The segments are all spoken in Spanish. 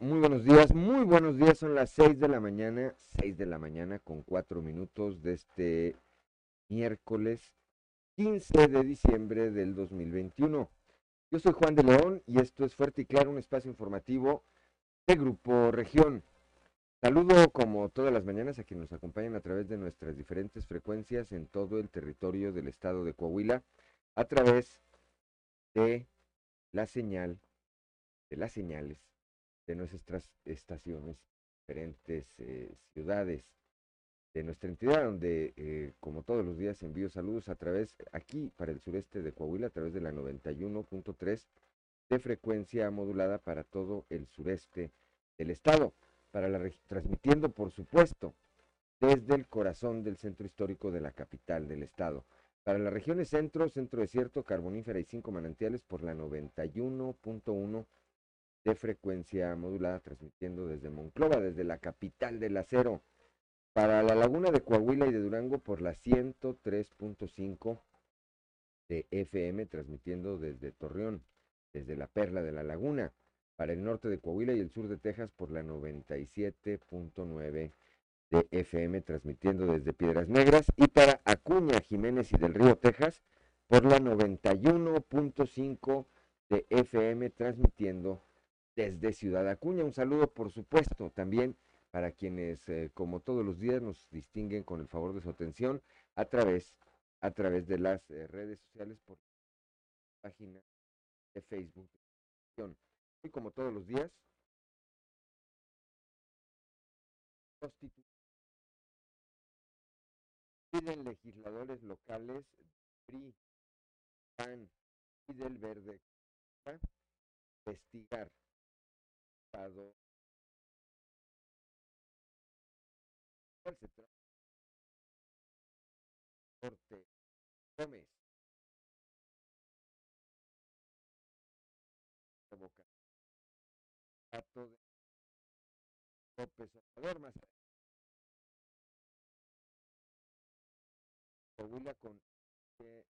Muy buenos días, muy buenos días. Son las 6 de la mañana, 6 de la mañana con 4 minutos de este miércoles 15 de diciembre del 2021. Yo soy Juan de León y esto es Fuerte y Claro, un espacio informativo de Grupo Región. Saludo como todas las mañanas a quienes nos acompañan a través de nuestras diferentes frecuencias en todo el territorio del estado de Coahuila, a través de la señal, de las señales de nuestras estaciones, diferentes eh, ciudades de nuestra entidad, donde eh, como todos los días envío saludos a través, aquí para el sureste de Coahuila, a través de la 91.3 de frecuencia modulada para todo el sureste del estado, para la transmitiendo por supuesto desde el corazón del centro histórico de la capital del estado. Para las regiones centro, centro desierto, carbonífera y cinco manantiales por la 91.1 de frecuencia modulada, transmitiendo desde Monclova, desde la capital del acero. Para la laguna de Coahuila y de Durango por la 103.5 de FM, transmitiendo desde Torreón, desde la Perla de la Laguna. Para el norte de Coahuila y el sur de Texas por la 97.9 de FM, transmitiendo desde Piedras Negras. Y para Acuña, Jiménez y del Río, Texas, por la 91.5 de FM, transmitiendo desde Ciudad Acuña. Un saludo, por supuesto, también para quienes, eh, como todos los días, nos distinguen con el favor de su atención a través, a través de las eh, redes sociales por la página de Facebook. Y como todos los días, piden legisladores locales PRI, PAN y del Verde investigar Estado. ¿Cuál se trata? Corte Gómez. Dato de López Obrador más Coahuila con eh,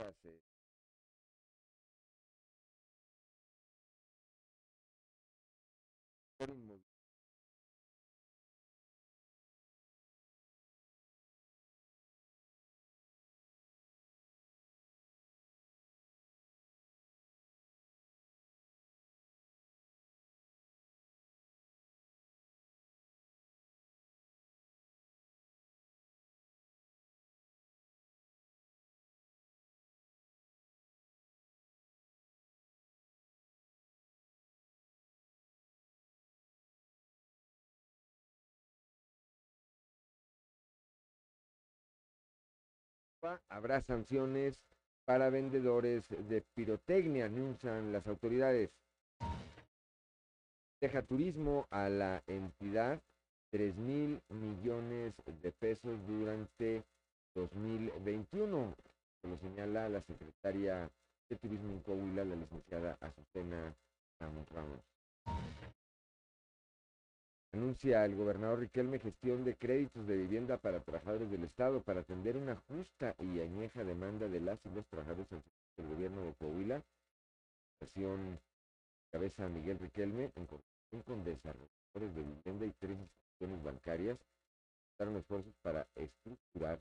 fransè. Corinne habrá sanciones para vendedores de pirotecnia, anuncian las autoridades. Deja turismo a la entidad 3 mil millones de pesos durante 2021, como señala la secretaria de Turismo en Coahuila, la licenciada Azucena Ramos. Anuncia el gobernador Riquelme gestión de créditos de vivienda para trabajadores del Estado para atender una justa y añeja demanda de las y los trabajadores del gobierno de Coahuila. Nación cabeza Miguel Riquelme en coordinación con desarrolladores de vivienda y tres instituciones bancarias daron esfuerzos para estructurar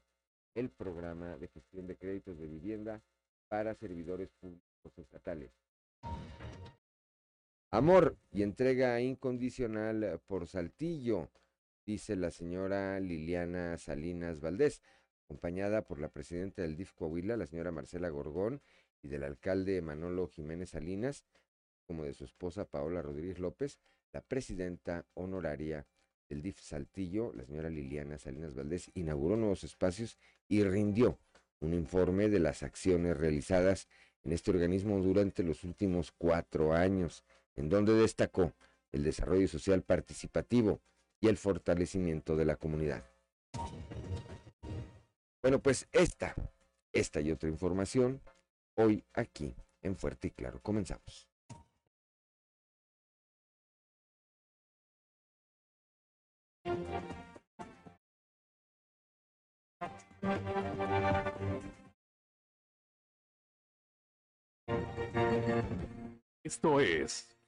el programa de gestión de créditos de vivienda para servidores públicos estatales. Amor y entrega incondicional por Saltillo, dice la señora Liliana Salinas Valdés, acompañada por la presidenta del DIF Coahuila, la señora Marcela Gorgón, y del alcalde Manolo Jiménez Salinas, como de su esposa Paola Rodríguez López, la presidenta honoraria del DIF Saltillo, la señora Liliana Salinas Valdés, inauguró nuevos espacios y rindió un informe de las acciones realizadas en este organismo durante los últimos cuatro años en donde destacó el desarrollo social participativo y el fortalecimiento de la comunidad. Bueno, pues esta, esta y otra información hoy aquí en Fuerte y Claro. Comenzamos. Esto es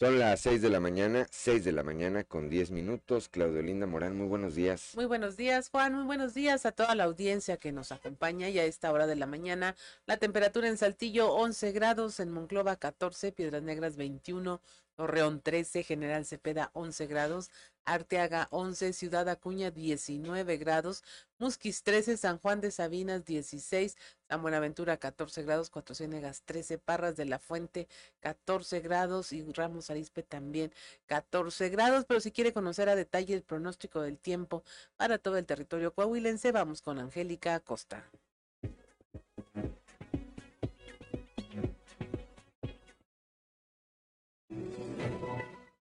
Son las 6 de la mañana, 6 de la mañana con 10 minutos. Claudio Linda Morán, muy buenos días. Muy buenos días, Juan. Muy buenos días a toda la audiencia que nos acompaña y a esta hora de la mañana. La temperatura en Saltillo 11 grados, en Monclova 14, Piedras Negras 21, Torreón 13, General Cepeda 11 grados, Arteaga 11, Ciudad Acuña 19 grados, Musquis 13, San Juan de Sabinas 16, San Buenaventura 14 grados, Cuatro Ciénegas 13, Parras de la Fuente 14 grados y Ramos Arispe también 14 grados. Pero si quiere conocer a detalle el pronóstico del tiempo para todo el territorio coahuilense, vamos con Angélica Acosta.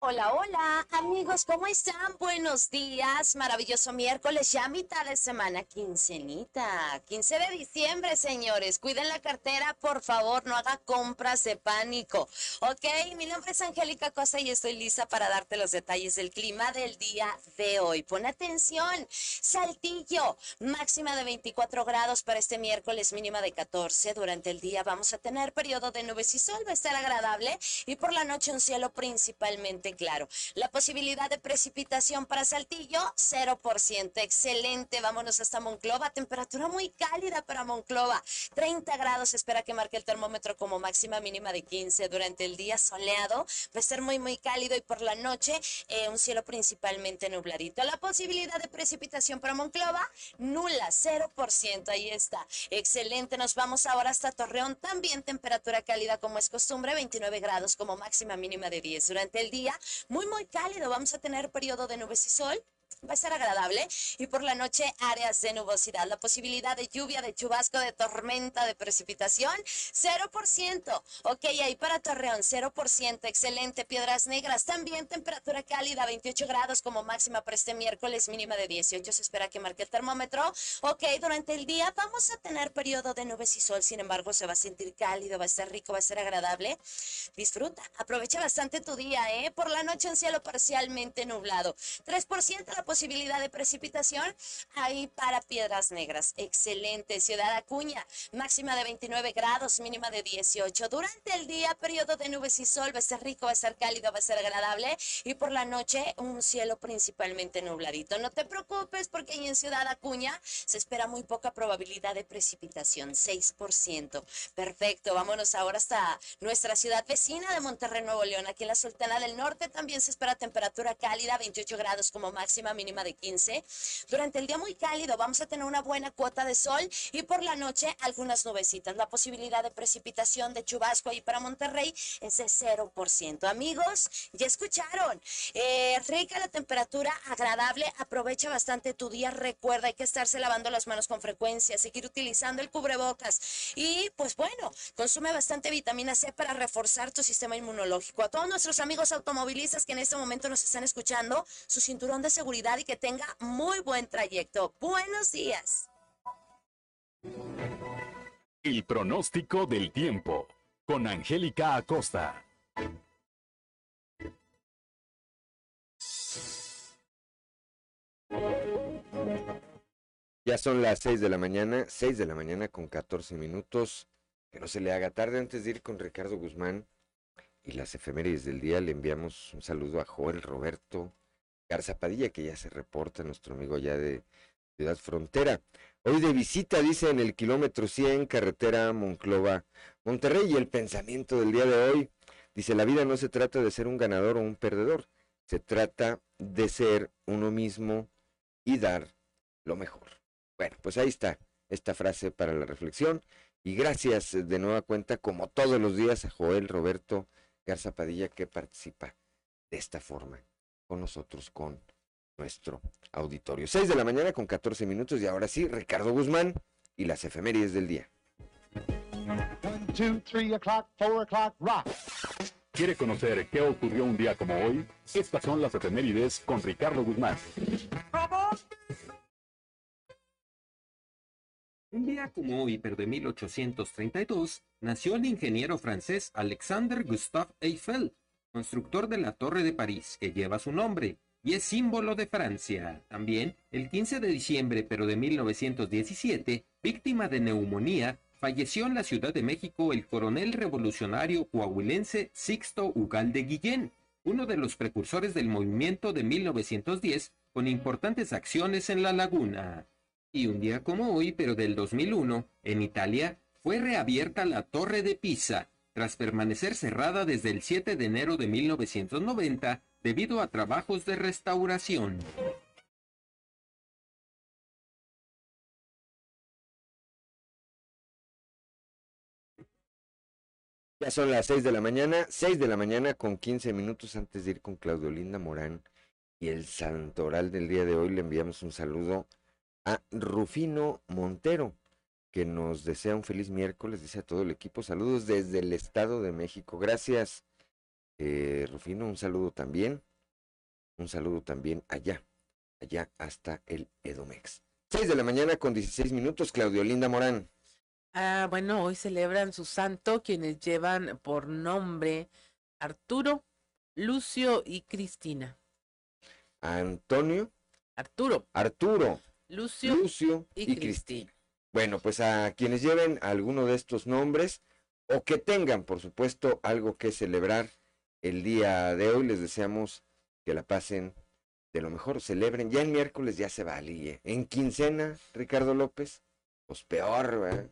Hola, hola, amigos, ¿cómo están? Buenos días, maravilloso miércoles, ya mitad de semana, quincenita, 15 de diciembre, señores. Cuiden la cartera, por favor, no haga compras de pánico. Ok, mi nombre es Angélica Cosa y estoy lista para darte los detalles del clima del día de hoy. Pon atención, Saltillo, máxima de 24 grados para este miércoles, mínima de 14. Durante el día vamos a tener periodo de nubes y sol, va a estar agradable y por la noche un cielo principalmente claro. La posibilidad de precipitación para Saltillo, 0%. Excelente. Vámonos hasta Monclova. Temperatura muy cálida para Monclova. 30 grados. Espera que marque el termómetro como máxima mínima de 15. Durante el día soleado. Va a ser muy, muy cálido. Y por la noche, eh, un cielo principalmente nubladito. La posibilidad de precipitación para Monclova, nula. 0%. Ahí está. Excelente. Nos vamos ahora hasta Torreón. También temperatura cálida como es costumbre. 29 grados como máxima mínima de 10. Durante el día, muy, muy cálido. Vamos a tener periodo de nubes y sol va a ser agradable y por la noche áreas de nubosidad. La posibilidad de lluvia, de chubasco, de tormenta, de precipitación, 0%. Ok, ahí para Torreón, 0%. Excelente. Piedras Negras, también temperatura cálida, 28 grados como máxima para este miércoles, mínima de 18. Se espera que marque el termómetro. Ok, durante el día vamos a tener periodo de nubes y sol, sin embargo, se va a sentir cálido, va a estar rico, va a ser agradable. Disfruta, aprovecha bastante tu día, ¿eh? Por la noche un cielo parcialmente nublado. 3% la posibilidad de precipitación ahí para Piedras Negras. Excelente. Ciudad Acuña, máxima de 29 grados, mínima de 18. Durante el día, periodo de nubes y sol, va a ser rico, va a ser cálido, va a ser agradable. Y por la noche, un cielo principalmente nubladito. No te preocupes porque ahí en Ciudad Acuña se espera muy poca probabilidad de precipitación, 6%. Perfecto. Vámonos ahora hasta nuestra ciudad vecina de Monterrey, Nuevo León. Aquí en la Sultana del Norte también se espera temperatura cálida, 28 grados como máxima mínima de 15. Durante el día muy cálido vamos a tener una buena cuota de sol y por la noche algunas nubecitas. La posibilidad de precipitación de chubasco ahí para Monterrey es de 0%. Amigos, ya escucharon. Eh, rica la temperatura, agradable. Aprovecha bastante tu día. Recuerda, hay que estarse lavando las manos con frecuencia, seguir utilizando el cubrebocas. Y pues bueno, consume bastante vitamina C para reforzar tu sistema inmunológico. A todos nuestros amigos automovilistas que en este momento nos están escuchando, su cinturón de seguridad y que tenga muy buen trayecto. Buenos días. El pronóstico del tiempo con Angélica Acosta. Ya son las 6 de la mañana, 6 de la mañana con 14 minutos. Que no se le haga tarde antes de ir con Ricardo Guzmán y las efemérides del día. Le enviamos un saludo a Joel Roberto, Garza Padilla, que ya se reporta, nuestro amigo allá de Ciudad Frontera. Hoy de visita, dice, en el kilómetro 100, carretera Monclova, Monterrey, y el pensamiento del día de hoy, dice, la vida no se trata de ser un ganador o un perdedor, se trata de ser uno mismo y dar lo mejor. Bueno, pues ahí está esta frase para la reflexión. Y gracias de nueva cuenta, como todos los días, a Joel Roberto Garza Padilla que participa de esta forma con nosotros, con nuestro auditorio. 6 de la mañana con 14 minutos y ahora sí, Ricardo Guzmán y las efemérides del día. 1, 2, 3 o'clock, 4 o'clock, rock. ¿Quiere conocer qué ocurrió un día como hoy? Estas son las efemérides con Ricardo Guzmán. Un día como hoy, pero de 1832, nació el ingeniero francés Alexander Gustave Eiffel, constructor de la Torre de París, que lleva su nombre y es símbolo de Francia. También, el 15 de diciembre, pero de 1917, víctima de neumonía, falleció en la Ciudad de México el coronel revolucionario coahuilense Sixto Ugalde Guillén, uno de los precursores del movimiento de 1910 con importantes acciones en la laguna. Y un día como hoy, pero del 2001, en Italia, fue reabierta la Torre de Pisa, tras permanecer cerrada desde el 7 de enero de 1990 debido a trabajos de restauración. Ya son las 6 de la mañana, 6 de la mañana con 15 minutos antes de ir con Claudio Linda Morán y el santoral del día de hoy le enviamos un saludo a Rufino Montero, que nos desea un feliz miércoles, dice a todo el equipo, saludos desde el Estado de México, gracias eh, Rufino, un saludo también, un saludo también allá, allá hasta el Edomex. 6 de la mañana con 16 minutos, Claudio Linda Morán. Ah, bueno, hoy celebran su santo quienes llevan por nombre Arturo, Lucio y Cristina. Antonio, Arturo, Arturo, Lucio, Lucio y, y Cristina. Cristina. Bueno, pues a quienes lleven alguno de estos nombres o que tengan, por supuesto, algo que celebrar el día de hoy, les deseamos que la pasen de lo mejor, celebren. Ya el miércoles ya se valía. En quincena, Ricardo López, pues peor, ¿verdad?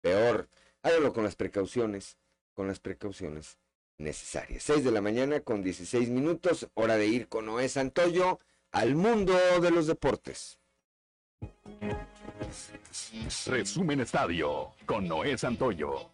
Peor. Hágalo con las precauciones, con las precauciones necesarias. 6 de la mañana con 16 minutos, hora de ir con Noé Santoyo al mundo de los deportes. Resumen Estadio con Noé Santoyo.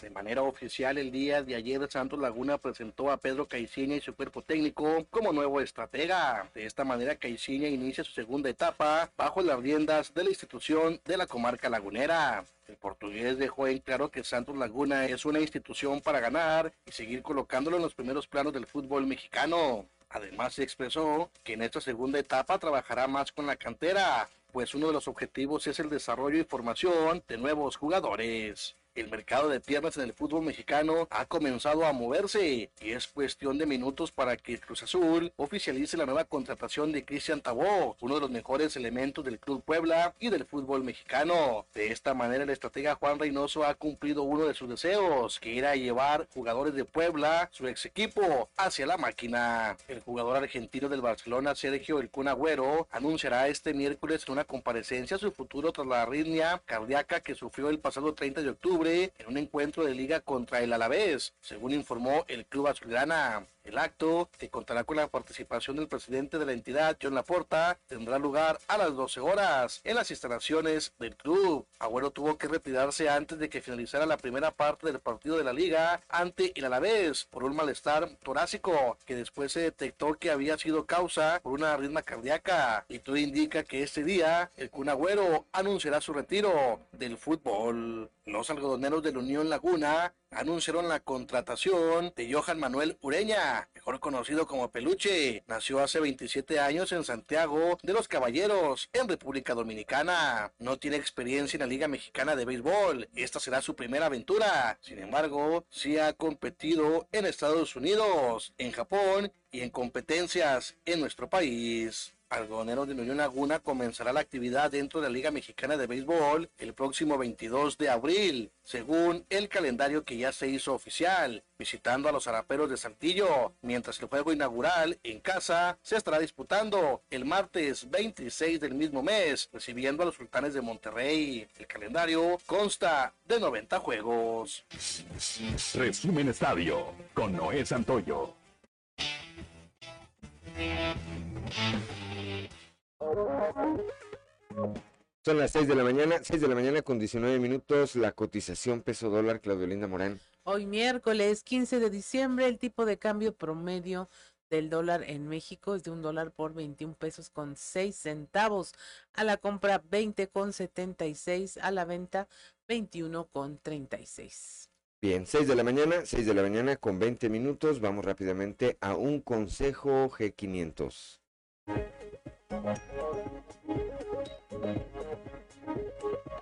De manera oficial, el día de ayer Santos Laguna presentó a Pedro Caiciña y su cuerpo técnico como nuevo estratega. De esta manera, Caiciña inicia su segunda etapa bajo las riendas de la institución de la comarca lagunera. El portugués dejó en claro que Santos Laguna es una institución para ganar y seguir colocándolo en los primeros planos del fútbol mexicano. Además, se expresó que en esta segunda etapa trabajará más con la cantera, pues uno de los objetivos es el desarrollo y formación de nuevos jugadores. El mercado de piernas en el fútbol mexicano ha comenzado a moverse y es cuestión de minutos para que Cruz Azul oficialice la nueva contratación de Cristian Tabó, uno de los mejores elementos del Club Puebla y del fútbol mexicano. De esta manera, el estratega Juan Reynoso ha cumplido uno de sus deseos, que era llevar jugadores de Puebla, su ex equipo, hacia la máquina. El jugador argentino del Barcelona, Sergio El anunciará este miércoles en una comparecencia su futuro tras la arritmia cardíaca que sufrió el pasado 30 de octubre en un encuentro de liga contra el Alavés, según informó el club azulgrana. El acto, que contará con la participación del presidente de la entidad, John Laporta, tendrá lugar a las 12 horas en las instalaciones del club. Agüero tuvo que retirarse antes de que finalizara la primera parte del partido de la liga ante el Alavés por un malestar torácico que después se detectó que había sido causa por una arritmia cardíaca y todo indica que este día el Kun Agüero anunciará su retiro del fútbol. Los algodoneros de la Unión Laguna anunciaron la contratación de Johan Manuel Ureña, mejor conocido como Peluche. Nació hace 27 años en Santiago de los Caballeros, en República Dominicana. No tiene experiencia en la Liga Mexicana de Béisbol. Esta será su primera aventura. Sin embargo, sí ha competido en Estados Unidos, en Japón y en competencias en nuestro país. Algodoneros de Unión Laguna comenzará la actividad dentro de la Liga Mexicana de Béisbol el próximo 22 de abril, según el calendario que ya se hizo oficial, visitando a los Araperos de Saltillo, mientras el juego inaugural en casa se estará disputando el martes 26 del mismo mes, recibiendo a los Sultanes de Monterrey. El calendario consta de 90 juegos. Resumen Estadio con Noé Santoyo. Son las 6 de la mañana, 6 de la mañana con 19 minutos, la cotización peso dólar, Claudio Linda Morán. Hoy miércoles 15 de diciembre el tipo de cambio promedio del dólar en México es de un dólar por 21 pesos con 6 centavos. A la compra 20 con 76, a la venta 21 con 36. Bien, 6 de la mañana, 6 de la mañana con 20 minutos. Vamos rápidamente a un consejo G500.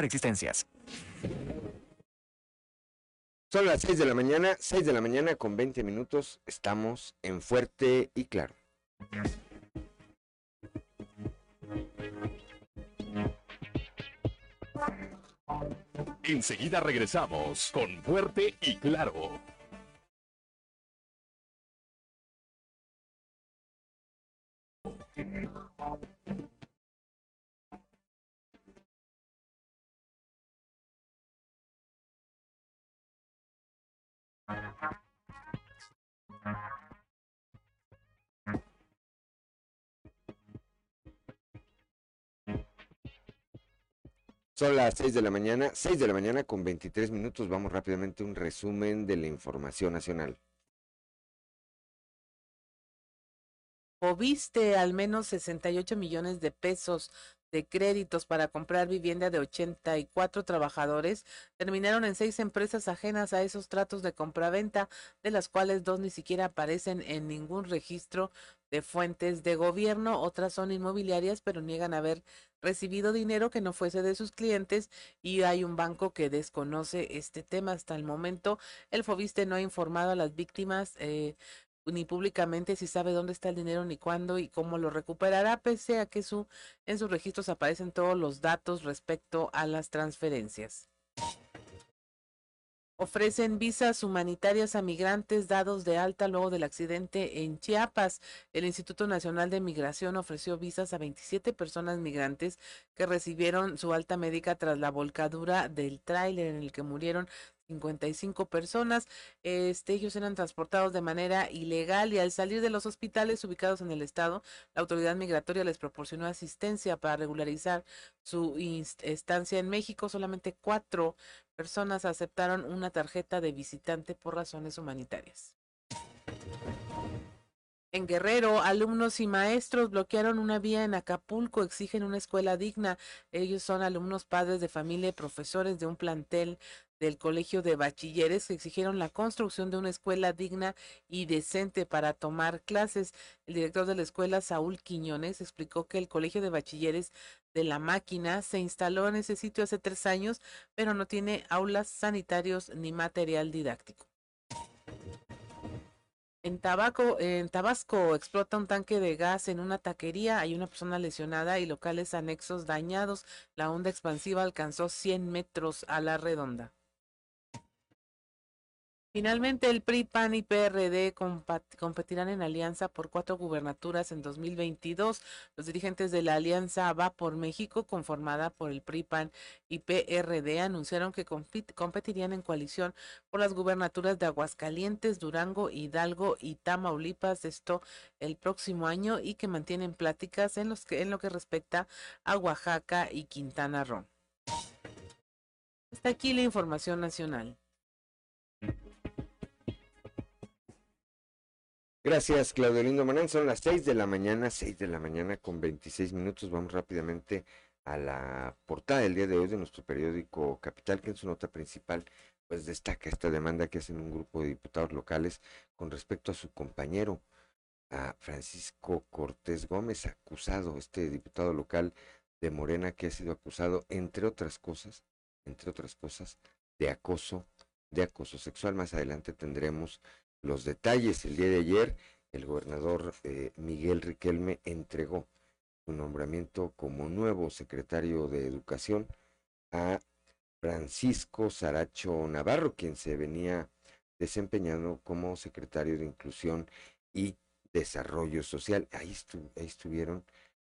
existencias. Son las 6 de la mañana, 6 de la mañana con 20 minutos. Estamos en Fuerte y Claro. Enseguida regresamos con Fuerte y Claro. Son las 6 de la mañana, 6 de la mañana con 23 minutos. Vamos rápidamente a un resumen de la información nacional. Moviste al menos 68 millones de pesos de créditos para comprar vivienda de 84 trabajadores terminaron en seis empresas ajenas a esos tratos de compraventa, de las cuales dos ni siquiera aparecen en ningún registro de fuentes de gobierno, otras son inmobiliarias, pero niegan haber recibido dinero que no fuese de sus clientes y hay un banco que desconoce este tema hasta el momento. El Fobiste no ha informado a las víctimas eh, ni públicamente si sabe dónde está el dinero ni cuándo y cómo lo recuperará, pese a que su, en sus registros aparecen todos los datos respecto a las transferencias. Ofrecen visas humanitarias a migrantes dados de alta luego del accidente en Chiapas. El Instituto Nacional de Migración ofreció visas a 27 personas migrantes que recibieron su alta médica tras la volcadura del tráiler en el que murieron 55 personas. Este, ellos eran transportados de manera ilegal y al salir de los hospitales ubicados en el estado, la autoridad migratoria les proporcionó asistencia para regularizar su estancia en México. Solamente cuatro personas aceptaron una tarjeta de visitante por razones humanitarias. En Guerrero, alumnos y maestros bloquearon una vía en Acapulco, exigen una escuela digna. Ellos son alumnos, padres de familia y profesores de un plantel del Colegio de Bachilleres exigieron la construcción de una escuela digna y decente para tomar clases. El director de la escuela, Saúl Quiñones, explicó que el Colegio de Bachilleres de la Máquina se instaló en ese sitio hace tres años, pero no tiene aulas sanitarios ni material didáctico. En, Tabaco, en Tabasco explota un tanque de gas en una taquería, hay una persona lesionada y locales anexos dañados. La onda expansiva alcanzó 100 metros a la redonda. Finalmente, el PRI, PAN y PRD competirán en alianza por cuatro gubernaturas en 2022. Los dirigentes de la alianza Va por México, conformada por el PRI, PAN y PRD, anunciaron que competirían en coalición por las gubernaturas de Aguascalientes, Durango, Hidalgo y Tamaulipas, esto el próximo año, y que mantienen pláticas en, los que, en lo que respecta a Oaxaca y Quintana Roo. Hasta aquí la información nacional. Gracias, Claudio Lindo Morán. Son las 6 de la mañana, 6 de la mañana con 26 minutos. Vamos rápidamente a la portada del día de hoy de nuestro periódico Capital, que en su nota principal pues destaca esta demanda que hacen un grupo de diputados locales con respecto a su compañero, a Francisco Cortés Gómez, acusado, este diputado local de Morena que ha sido acusado, entre otras cosas, entre otras cosas, de acoso, de acoso sexual. Más adelante tendremos los detalles. El día de ayer, el gobernador eh, Miguel Riquelme entregó su nombramiento como nuevo secretario de Educación a Francisco Saracho Navarro, quien se venía desempeñando como secretario de Inclusión y Desarrollo Social. Ahí, ahí estuvieron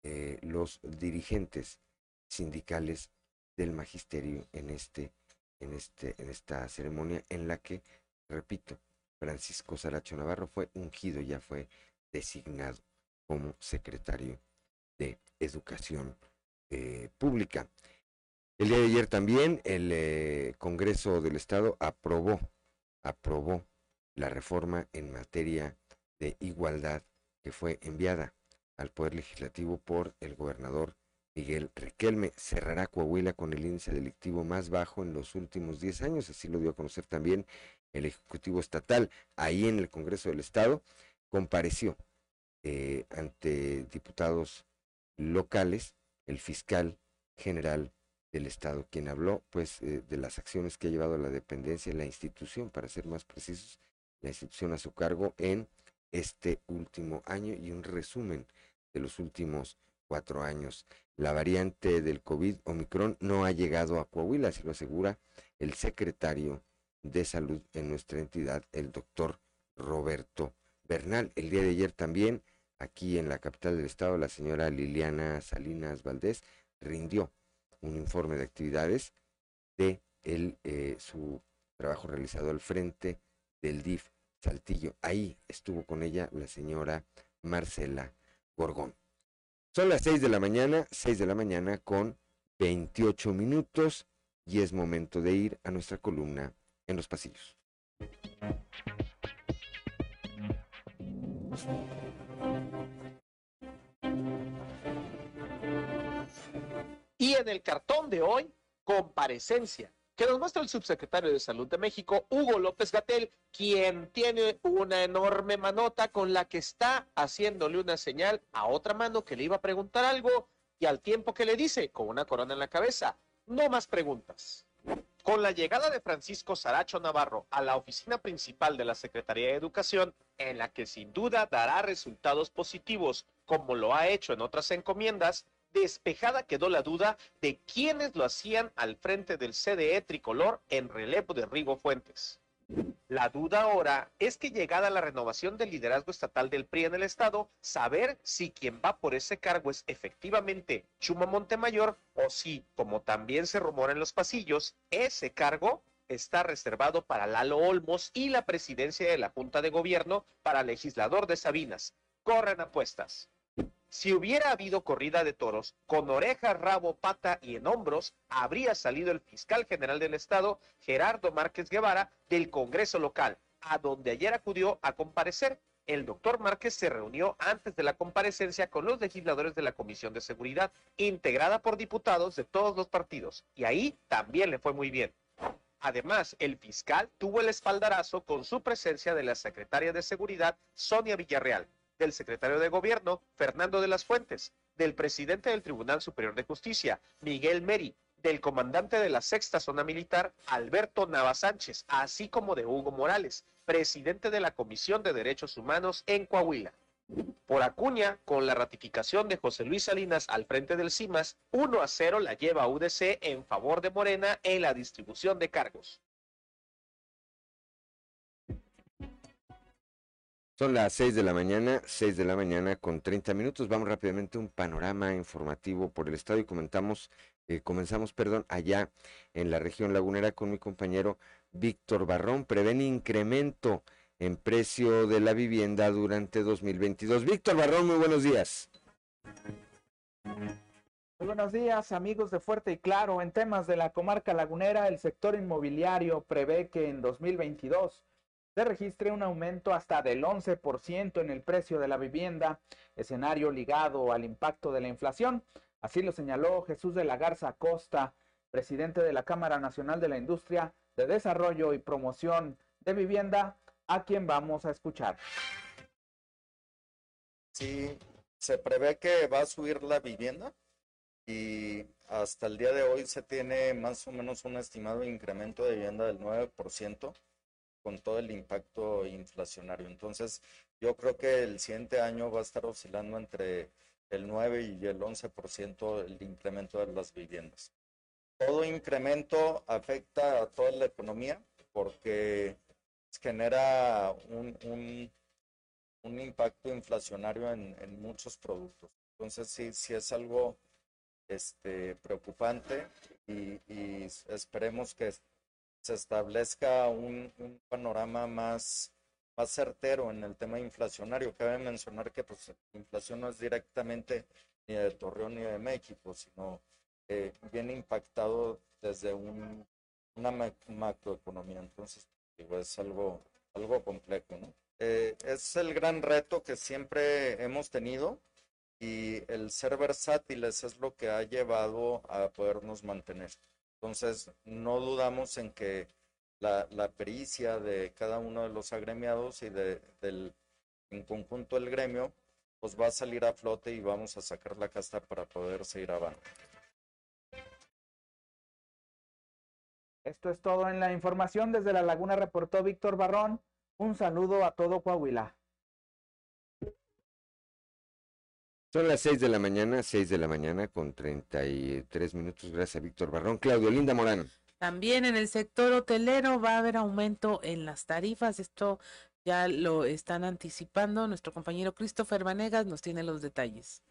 eh, los dirigentes sindicales del magisterio en este, en este, en esta ceremonia en la que, repito, Francisco Saracho Navarro fue ungido, ya fue designado como secretario de Educación eh, Pública. El día de ayer también el eh, Congreso del Estado aprobó, aprobó la reforma en materia de igualdad que fue enviada al Poder Legislativo por el gobernador Miguel Riquelme. Cerrará Coahuila con el índice delictivo más bajo en los últimos 10 años, así lo dio a conocer también el Ejecutivo Estatal. Ahí en el Congreso del Estado compareció eh, ante diputados locales el fiscal general del Estado, quien habló pues eh, de las acciones que ha llevado la dependencia en la institución, para ser más precisos, la institución a su cargo en este último año y un resumen de los últimos cuatro años. La variante del COVID Omicron no ha llegado a Coahuila, así lo asegura el secretario de salud en nuestra entidad, el doctor Roberto Bernal. El día de ayer también, aquí en la capital del estado, la señora Liliana Salinas Valdés rindió un informe de actividades de el, eh, su trabajo realizado al frente del DIF Saltillo. Ahí estuvo con ella la señora Marcela Gorgón. Son las seis de la mañana, seis de la mañana con 28 minutos y es momento de ir a nuestra columna en los pasillos. Y en el cartón de hoy, comparecencia, que nos muestra el subsecretario de Salud de México, Hugo López Gatel, quien tiene una enorme manota con la que está haciéndole una señal a otra mano que le iba a preguntar algo y al tiempo que le dice, con una corona en la cabeza, no más preguntas. Con la llegada de Francisco Saracho Navarro a la oficina principal de la Secretaría de Educación, en la que sin duda dará resultados positivos, como lo ha hecho en otras encomiendas, despejada quedó la duda de quiénes lo hacían al frente del CDE tricolor en relevo de Rigo Fuentes. La duda ahora es que llegada la renovación del liderazgo estatal del PRI en el estado, saber si quien va por ese cargo es efectivamente Chuma Montemayor o si, como también se rumora en los pasillos, ese cargo está reservado para Lalo Olmos y la presidencia de la Junta de Gobierno para legislador de Sabinas. Corren apuestas. Si hubiera habido corrida de toros con oreja, rabo, pata y en hombros, habría salido el fiscal general del estado, Gerardo Márquez Guevara, del Congreso local, a donde ayer acudió a comparecer. El doctor Márquez se reunió antes de la comparecencia con los legisladores de la Comisión de Seguridad, integrada por diputados de todos los partidos, y ahí también le fue muy bien. Además, el fiscal tuvo el espaldarazo con su presencia de la secretaria de Seguridad, Sonia Villarreal, del secretario de Gobierno, Fernando de las Fuentes, del presidente del Tribunal Superior de Justicia, Miguel Meri, del comandante de la Sexta Zona Militar, Alberto Nava Sánchez, así como de Hugo Morales, presidente de la Comisión de Derechos Humanos en Coahuila. Por Acuña, con la ratificación de José Luis Salinas al frente del CIMAS, 1 a 0 la lleva UDC en favor de Morena en la distribución de cargos. Son las 6 de la mañana, 6 de la mañana con 30 minutos. Vamos rápidamente a un panorama informativo por el estado y comentamos, eh, comenzamos, perdón, allá en la región lagunera con mi compañero Víctor Barrón. Prevén incremento en precio de la vivienda durante 2022. Víctor Barrón, muy buenos días. Muy buenos días, amigos de Fuerte y Claro. En temas de la comarca lagunera, el sector inmobiliario prevé que en 2022 se registre un aumento hasta del 11% en el precio de la vivienda, escenario ligado al impacto de la inflación. Así lo señaló Jesús de la Garza Costa, presidente de la Cámara Nacional de la Industria de Desarrollo y Promoción de Vivienda, a quien vamos a escuchar. Sí, se prevé que va a subir la vivienda y hasta el día de hoy se tiene más o menos un estimado incremento de vivienda del 9% con todo el impacto inflacionario. Entonces, yo creo que el siguiente año va a estar oscilando entre el 9 y el 11% el incremento de las viviendas. Todo incremento afecta a toda la economía porque genera un, un impacto inflacionario en, en muchos productos. Entonces sí, sí es algo este, preocupante y, y esperemos que se establezca un, panorama más, más certero en el tema inflacionario. Cabe mencionar que pues, la inflación no es directamente ni de Torreón ni de México, sino eh, viene impactado desde un, una macroeconomía. Entonces, digo, es algo, algo complejo. ¿no? Eh, es el gran reto que siempre hemos tenido y el ser versátiles es lo que ha llevado a podernos mantener. Entonces, no dudamos en que la, pericia de cada uno de los agremiados y de, del, en conjunto el gremio, pues va a salir a flote y vamos a sacar la casta para poder seguir avanzando. Esto es todo en la información. Desde La Laguna reportó Víctor Barrón. Un saludo a todo Coahuila. Son las 6 de la mañana, 6 de la mañana con 33 minutos. Gracias a Víctor Barrón. Claudio Linda Morán. También en el sector hotelero va a haber aumento en las tarifas. Esto ya lo están anticipando. Nuestro compañero Christopher Vanegas nos tiene los detalles.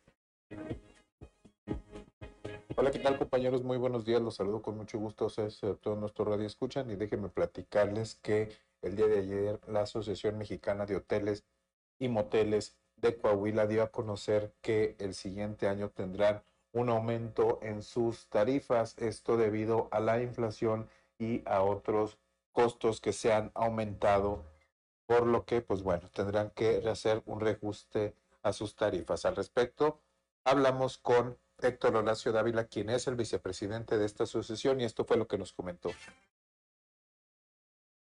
Hola, ¿qué tal compañeros? Muy buenos días. Los saludo con mucho gusto a todos nuestros radio escuchan y déjenme platicarles que el día de ayer la Asociación Mexicana de Hoteles y Moteles de Coahuila dio a conocer que el siguiente año tendrán un aumento en sus tarifas, esto debido a la inflación y a otros costos que se han aumentado, por lo que, pues bueno, tendrán que hacer un reajuste a sus tarifas. Al respecto, hablamos con Héctor Horacio Dávila, quien es el vicepresidente de esta asociación, y esto fue lo que nos comentó.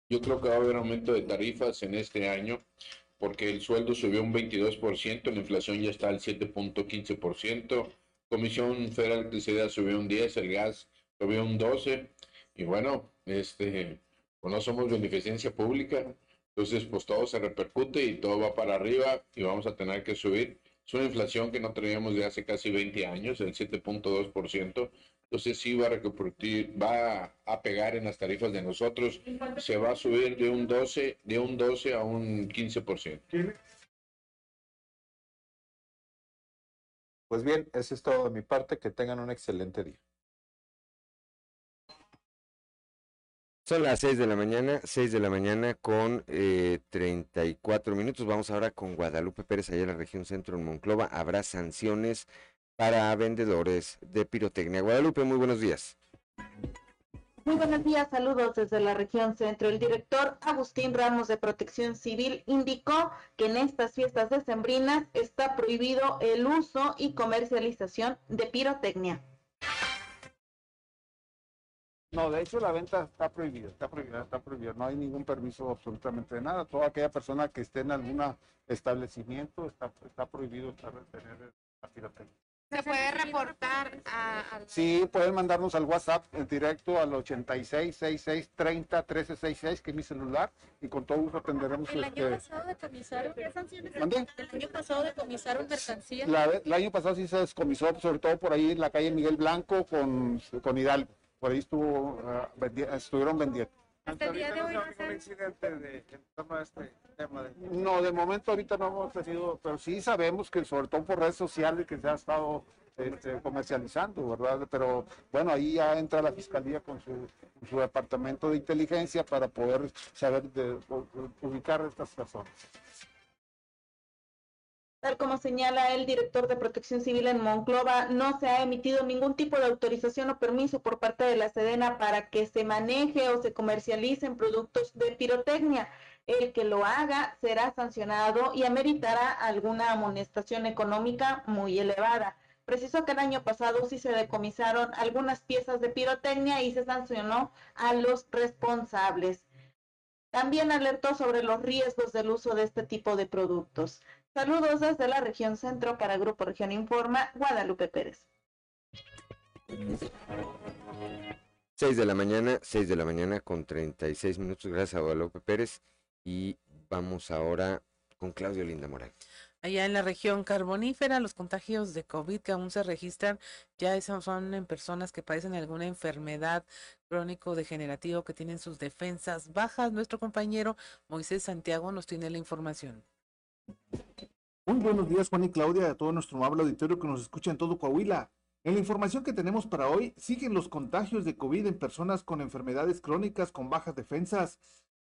Yo creo que va a haber aumento de tarifas en este año porque el sueldo subió un 22%, la inflación ya está al 7.15%, Comisión Federal de Electricidad subió un 10%, el gas subió un 12%, y bueno, este, pues no somos beneficencia pública, entonces pues todo se repercute y todo va para arriba y vamos a tener que subir. Es una inflación que no teníamos de hace casi 20 años, el 7.2%, entonces sí va a repercutir, va a pegar en las tarifas de nosotros, se va a subir de un 12, de un 12 a un 15%. Pues bien, eso es todo de mi parte, que tengan un excelente día. Son las 6 de la mañana, 6 de la mañana con eh, 34 minutos. Vamos ahora con Guadalupe Pérez, allá en la región centro en Monclova. Habrá sanciones para vendedores de pirotecnia. Guadalupe, muy buenos días. Muy buenos días, saludos desde la región centro. El director Agustín Ramos de Protección Civil indicó que en estas fiestas decembrinas está prohibido el uso y comercialización de pirotecnia. No, de hecho la venta está prohibida, está prohibida, está prohibida. No hay ningún permiso absolutamente de nada. Toda aquella persona que esté en algún establecimiento está, está prohibido tener la pirotecnia. ¿Se puede reportar a, a... Sí, pueden mandarnos al WhatsApp en directo al 86 66 30 13 66, que es mi celular, y con todo gusto atenderemos. ¿El este... año pasado decomisaron? ¿Qué sanciones? ¿Mande? ¿El año pasado decomisaron mercancía? La, el año pasado sí se descomisó, sobre todo por ahí en la calle Miguel Blanco con, con Hidalgo. Por ahí estuvo, uh, vendi estuvieron vendiendo. Hasta el día de hoy no se... incidente de, en torno a este tema de... No, de momento ahorita no hemos tenido, pero sí sabemos que sobre todo por redes sociales que se ha estado este, comercializando, ¿verdad? Pero bueno, ahí ya entra la fiscalía con su, con su departamento de inteligencia para poder saber de, ubicar a estas personas. Como señala el director de Protección Civil en Monclova, no se ha emitido ningún tipo de autorización o permiso por parte de la Sedena para que se maneje o se comercialicen productos de pirotecnia. El que lo haga será sancionado y ameritará alguna amonestación económica muy elevada. Precisó que el año pasado sí se decomisaron algunas piezas de pirotecnia y se sancionó a los responsables. También alertó sobre los riesgos del uso de este tipo de productos. Saludos desde la región centro para Grupo Región Informa, Guadalupe Pérez. 6 de la mañana, 6 de la mañana con 36 minutos. Gracias a Guadalupe Pérez. Y vamos ahora con Claudio Linda Morán. Allá en la región carbonífera, los contagios de COVID que aún se registran ya son en personas que padecen alguna enfermedad crónico-degenerativo que tienen sus defensas bajas. Nuestro compañero Moisés Santiago nos tiene la información. Muy buenos días, Juan y Claudia, a todo nuestro amable auditorio que nos escucha en todo Coahuila. En la información que tenemos para hoy, siguen los contagios de COVID en personas con enfermedades crónicas con bajas defensas.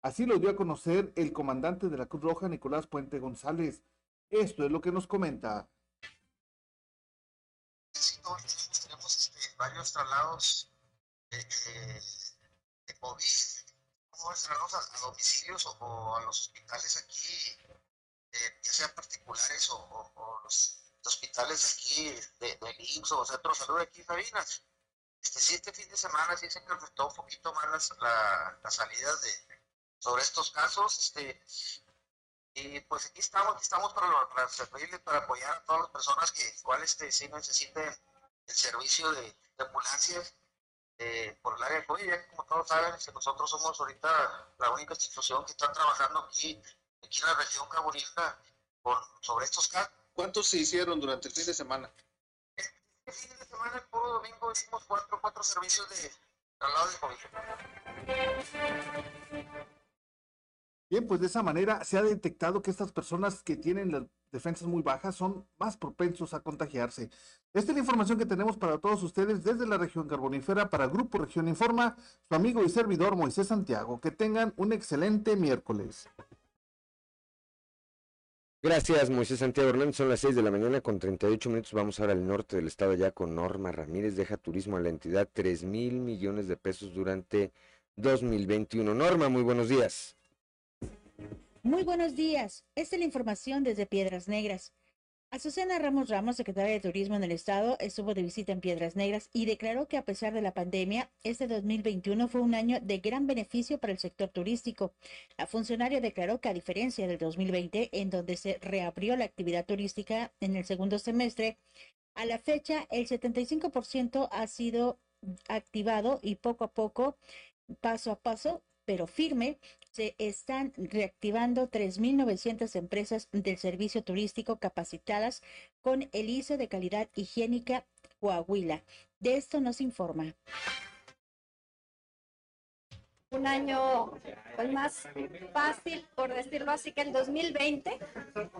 Así lo dio a conocer el comandante de la Cruz Roja, Nicolás Puente González. Esto es lo que nos comenta. Sí, tenemos, este, varios traslados de, de COVID, como traslados a, domicilios o a los hospitales aquí, eh, ya sean particulares o, o- o los hospitales aquí de, del IMSS o Centro de Salud aquí Sabinas. Este, sí, este fin de semana sí se incrementó un poquito más las, la, las salidas de, sobre estos casos. Este, y pues aquí estamos, aquí estamos para, lo- para servirle, para apoyar a todas las personas que igual este, sí necesiten el servicio de, de ambulancias eh, por el área de COVID. Ya como todos saben, este, nosotros somos ahorita la única institución que está trabajando aquí, aquí en la región carbonífera por, sobre estos casos. ¿Cuántos se hicieron durante el fin de semana? Este fin de semana, el puro domingo, hicimos cuatro, cuatro servicios de traslado de COVID. Bien, pues de esa manera se ha detectado que estas personas que tienen las defensas muy bajas son más propensos a contagiarse. Esta es la información que tenemos para todos ustedes desde la región carbonífera para Grupo Región Informa, su amigo y servidor Moisés Santiago. Que tengan un excelente miércoles. Gracias, Moisés Santiago Hernández. Son las 6 de la mañana con 38 minutos. Vamos ahora al norte del estado ya con Norma Ramírez. Deja turismo a la entidad 3 mil millones de pesos durante 2021. Norma, muy buenos días. Muy buenos días. Esta es la información desde Piedras Negras. Azucena Ramos Ramos, secretaria de Turismo en el Estado, estuvo de visita en Piedras Negras y declaró que a pesar de la pandemia, este 2021 fue un año de gran beneficio para el sector turístico. La funcionaria declaró que a diferencia del 2020, en donde se reabrió la actividad turística en el segundo semestre, a la fecha el 75% ha sido activado y poco a poco, paso a paso, pero firme, se están reactivando 3.900 empresas del servicio turístico capacitadas con el ISO de calidad higiénica Coahuila. De esto nos informa. Un año pues más fácil, por decirlo así, que el 2020.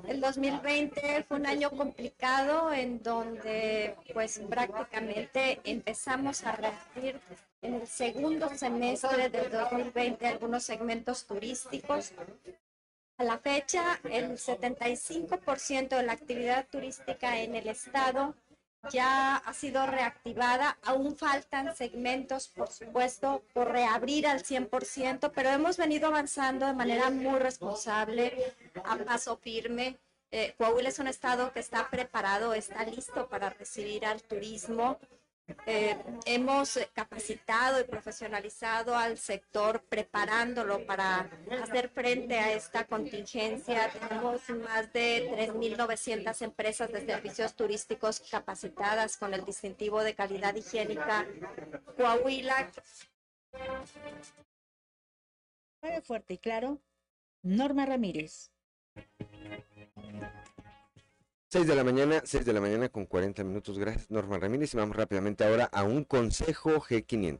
El 2020 fue un año complicado en donde pues prácticamente empezamos a reabrir en el segundo semestre del 2020 algunos segmentos turísticos. A la fecha, el 75% de la actividad turística en el estado ya ha sido reactivada. Aún faltan segmentos, por supuesto, por reabrir al 100%, pero hemos venido avanzando de manera muy responsable, a paso firme. Eh, Coahuila es un estado que está preparado, está listo para recibir al turismo. Eh, hemos capacitado y profesionalizado al sector, preparándolo para hacer frente a esta contingencia. Tenemos más de 3.900 empresas de servicios turísticos capacitadas con el distintivo de calidad higiénica Coahuila. Fuerte y Claro, Norma Ramírez. 6 de la mañana, 6 de la mañana con 40 minutos. Gracias, Norma Ramírez. Y vamos rápidamente ahora a un consejo G500.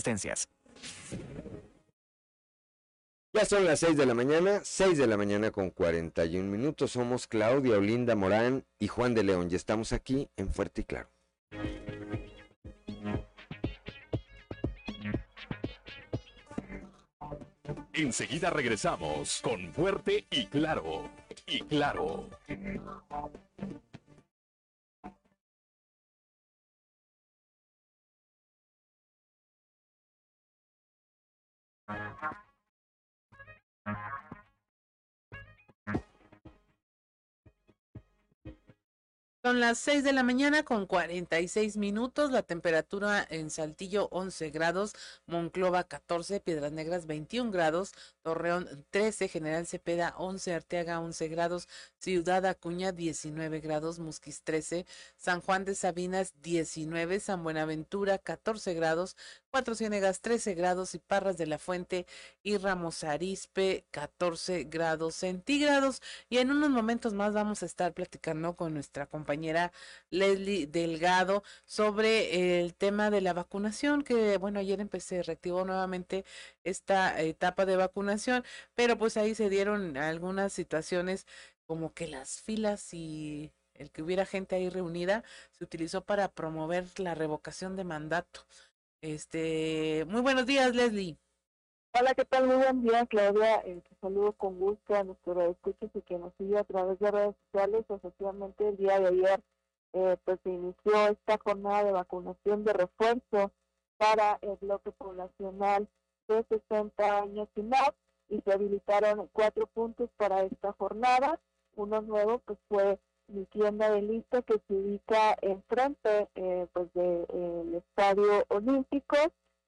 existencias. Ya son las 6 de la mañana, 6 de la mañana con 41 minutos. Somos Claudia Olinda Morán y Juan de León y estamos aquí en Fuerte y Claro. Enseguida regresamos con Fuerte y Claro. Y Claro. Thank you. Son las 6 de la mañana con 46 minutos. La temperatura en Saltillo 11 grados, Monclova 14, Piedras Negras 21 grados, Torreón 13, General Cepeda 11, Arteaga 11 grados, Ciudad Acuña 19 grados, Musquis 13, San Juan de Sabinas 19, San Buenaventura 14 grados, Cuatro Ciénegas 13 grados y Parras de la Fuente y Ramos Arispe 14 grados centígrados. Y en unos momentos más vamos a estar platicando con nuestra compañera Leslie Delgado sobre el tema de la vacunación, que bueno, ayer empecé, reactivó nuevamente esta etapa de vacunación, pero pues ahí se dieron algunas situaciones como que las filas y el que hubiera gente ahí reunida se utilizó para promover la revocación de mandato. Este, muy buenos días, Leslie. Hola, ¿qué tal? Muy buen día, Claudia. Eh, te saludo con gusto a nuestros escuchas y que nos sigue a través de redes sociales. Efectivamente, el día de ayer eh, pues se inició esta jornada de vacunación de refuerzo para el bloque poblacional de 60 años y más y se habilitaron cuatro puntos para esta jornada. Uno nuevo pues fue mi tienda de lista que se ubica enfrente eh, pues del de, estadio olímpico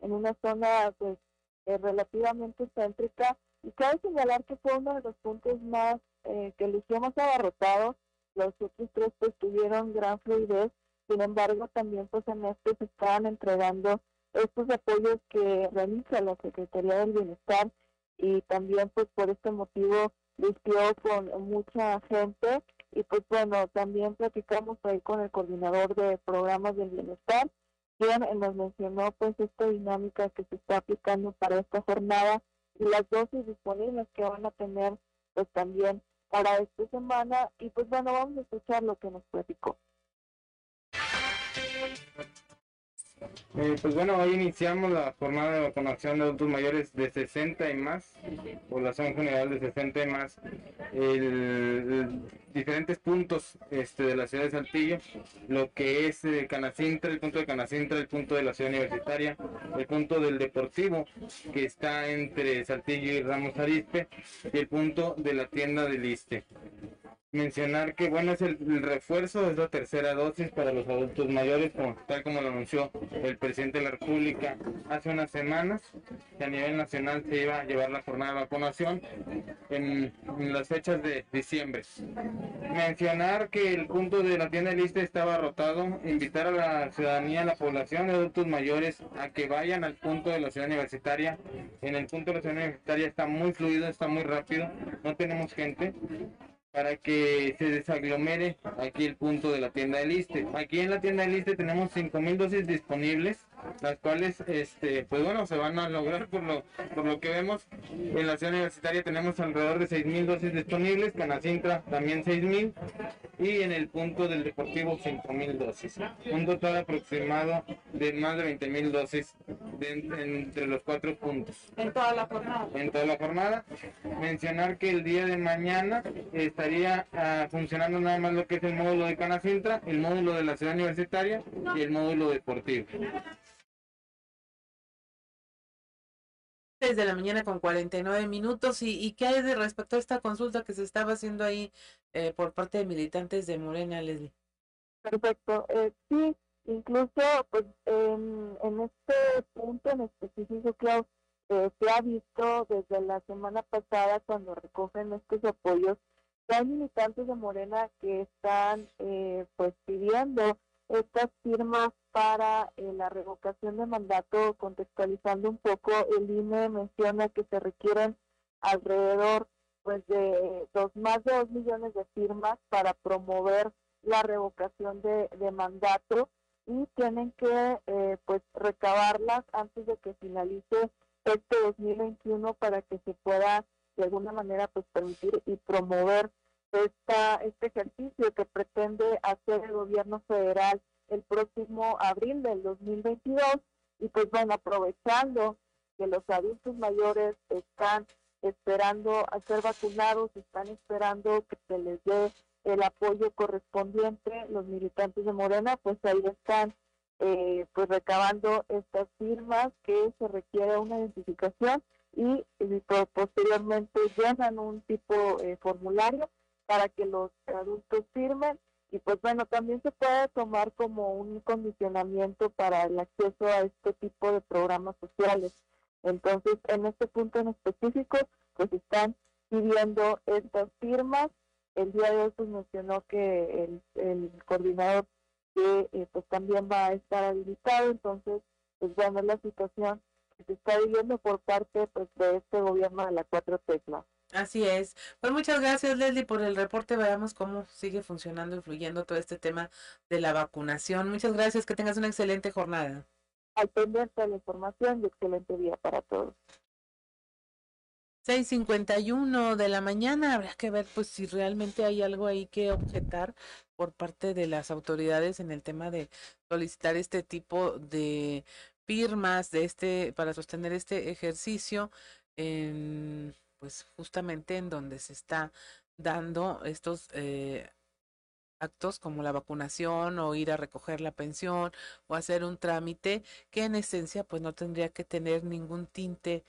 en una zona pues eh, relativamente céntrica y cabe señalar que fue uno de los puntos más eh, que lució más abarrotado. Los otros tres pues tuvieron gran fluidez. Sin embargo también pues en este se estaban entregando estos apoyos que realiza la Secretaría del Bienestar y también pues por este motivo lució con mucha gente. Y pues bueno, también platicamos ahí con el coordinador de programas del bienestar, quien nos mencionó pues esta dinámica que se está aplicando para esta jornada y las dosis disponibles que van a tener pues también para esta semana y pues bueno, vamos a escuchar lo que nos platicó. Eh, pues bueno, hoy iniciamos la jornada de vacunación de adultos mayores de 60 y más, población general de 60 y más, diferentes puntos este, de la ciudad de Saltillo, lo que es eh, Canacintra, el punto de Canacintra, el punto de la ciudad universitaria, el punto del deportivo, que está entre Saltillo y Ramos Arispe, y el punto de la tienda de Liste mencionar que bueno es el, refuerzo es la tercera dosis para los adultos mayores tal como lo anunció el presidente de la república hace unas semanas que a nivel nacional se iba a llevar la jornada de vacunación en, las fechas de diciembre. Mencionar que el punto de la tienda lista estaba rotado invitar a la ciudadanía a la población de adultos mayores a que vayan al punto de la ciudad universitaria. En el punto de la ciudad universitaria está muy fluido está muy rápido no tenemos gente para que se desaglomere aquí el punto de la tienda de liste. Aquí en la tienda de liste tenemos 5000 dosis disponibles las cuales, este, pues bueno, se van a lograr por lo, por lo que vemos. En la ciudad universitaria tenemos alrededor de 6.000 dosis disponibles, Canacintra también 6.000 y en el punto del Deportivo 5.000 dosis. Un total aproximado de más de 20.000 dosis entre los cuatro puntos. En toda la jornada. En toda la jornada. Mencionar que el día de mañana estaría uh, funcionando nada más lo que es el módulo de Canacintra, el módulo de la ciudad universitaria y el módulo deportivo. De la mañana con 49 minutos. ¿Y, y qué hay de respecto a esta consulta que se estaba haciendo ahí eh, por parte de militantes de Morena, Leslie? Perfecto. Eh, sí, incluso pues en, este punto en específico, Klaus, eh, se ha visto desde la semana pasada cuando recogen estos apoyos que hay militantes de Morena que están eh, pues pidiendo estas firmas para eh, la revocación de mandato, contextualizando un poco, el INE menciona que se requieren alrededor pues de dos más de dos millones de firmas para promover la revocación de, mandato y tienen que eh, pues recabarlas antes de que finalice este 2021 para que se pueda de alguna manera pues permitir y promover esta, este ejercicio que pretende hacer el gobierno federal el próximo abril del 2022 y pues bueno, aprovechando que los adultos mayores están esperando a ser vacunados, están esperando que se les dé el apoyo correspondiente, los militantes de Morena, pues ahí están eh, pues recabando estas firmas que se requiere una identificación y, posteriormente llenan un tipo eh, formulario para que los adultos firmen y pues bueno, también se puede tomar como un condicionamiento para el acceso a este tipo de programas sociales. Entonces, en este punto en específico, pues están pidiendo estas firmas. El día de hoy pues mencionó que el, el coordinador que eh, pues también va a estar habilitado, entonces pues bueno, es la situación que se está viviendo por parte pues de este gobierno de la cuatro teclas. Así es. Pues muchas gracias, Leslie, por el reporte. Veamos cómo sigue funcionando y fluyendo todo este tema de la vacunación. Muchas gracias. Que tengas una excelente jornada. Al pendiente de la información y excelente día para todos. 6:51 de la mañana. Habrá que ver pues si realmente hay algo ahí que objetar por parte de las autoridades en el tema de solicitar este tipo de firmas de este para sostener este ejercicio pues justamente en donde se está dando estos eh, actos como la vacunación o ir a recoger la pensión o hacer un trámite que en esencia pues no tendría que tener ningún tinte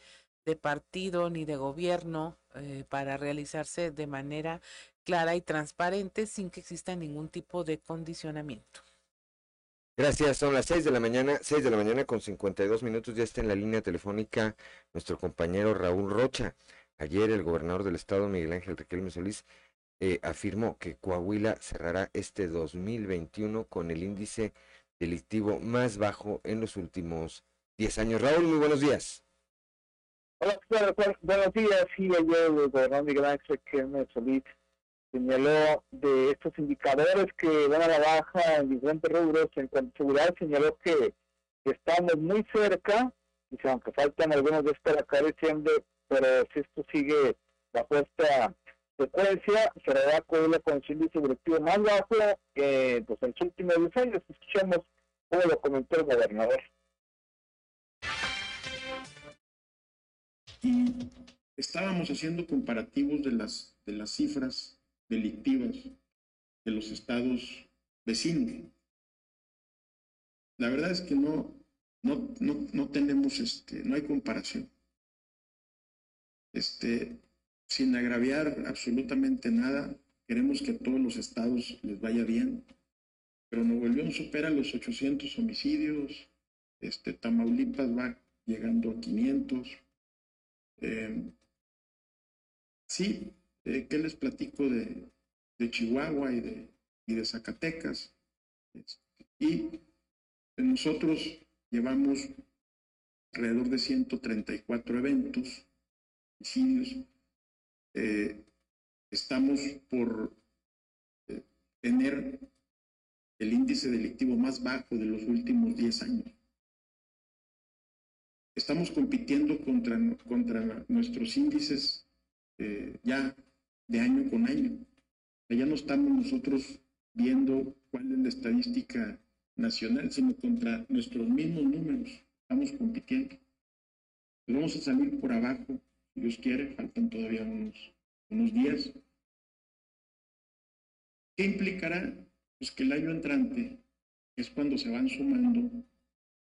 de partido ni de gobierno eh, para realizarse de manera clara y transparente sin que exista ningún tipo de condicionamiento. Gracias, son las 6 de la mañana, 6 de la mañana con 52 minutos, ya está en la línea telefónica nuestro compañero Raúl Rocha. Ayer el gobernador del estado, Miguel Ángel Riquelme Solís, eh, afirmó que Coahuila cerrará este 2021 con el índice delictivo más bajo en los últimos 10 años. Raúl, muy buenos días. Hola, buenos días. Sí, ayer el gobernador Miguel Ángel Riquelme Solís señaló de estos indicadores que van a la baja en diferentes rubros en cuanto a seguridad, señaló que estamos muy cerca, dice, aunque faltan algunos de estar acá diciembre, pero si esto sigue bajo esta secuencia, cerrará Coahuila con su índice directivo más bajo eh, pues, en los últimos 10 años. Escuchemos cómo lo comentó el gobernador. Estábamos haciendo comparativos de las, de las cifras delictivas de los estados vecinos. La verdad es que no, no, no, no tenemos, este, no hay comparación. Este, sin agraviar absolutamente nada, queremos que a todos los estados les vaya bien, pero Nuevo León supera los 800 homicidios, este, Tamaulipas va llegando a 500. Eh, sí, eh, ¿qué les platico de, de Chihuahua y de, y de Zacatecas? Este, y nosotros llevamos alrededor de 134 eventos, Eh, estamos por eh, tener el índice delictivo más bajo de los últimos 10 años. Estamos compitiendo contra, contra nuestros índices eh, ya de año con año. Ya no estamos nosotros viendo cuál es la estadística nacional, sino contra nuestros mismos números. Estamos compitiendo. vamos a salir por abajo, Dios quiere, faltan todavía unos, unos días. ¿Qué implicará? Pues que el año entrante es cuando se van sumando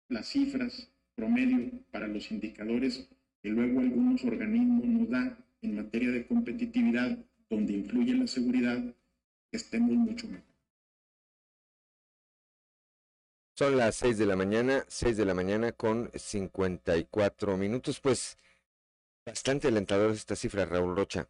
las cifras promedio para los indicadores que luego algunos organismos nos dan en materia de competitividad, donde influye la seguridad, estemos mucho mejor. Son las 6 de la mañana, 6 de la mañana con 54 minutos. Pues bastante alentador esta cifra, Raúl Rocha.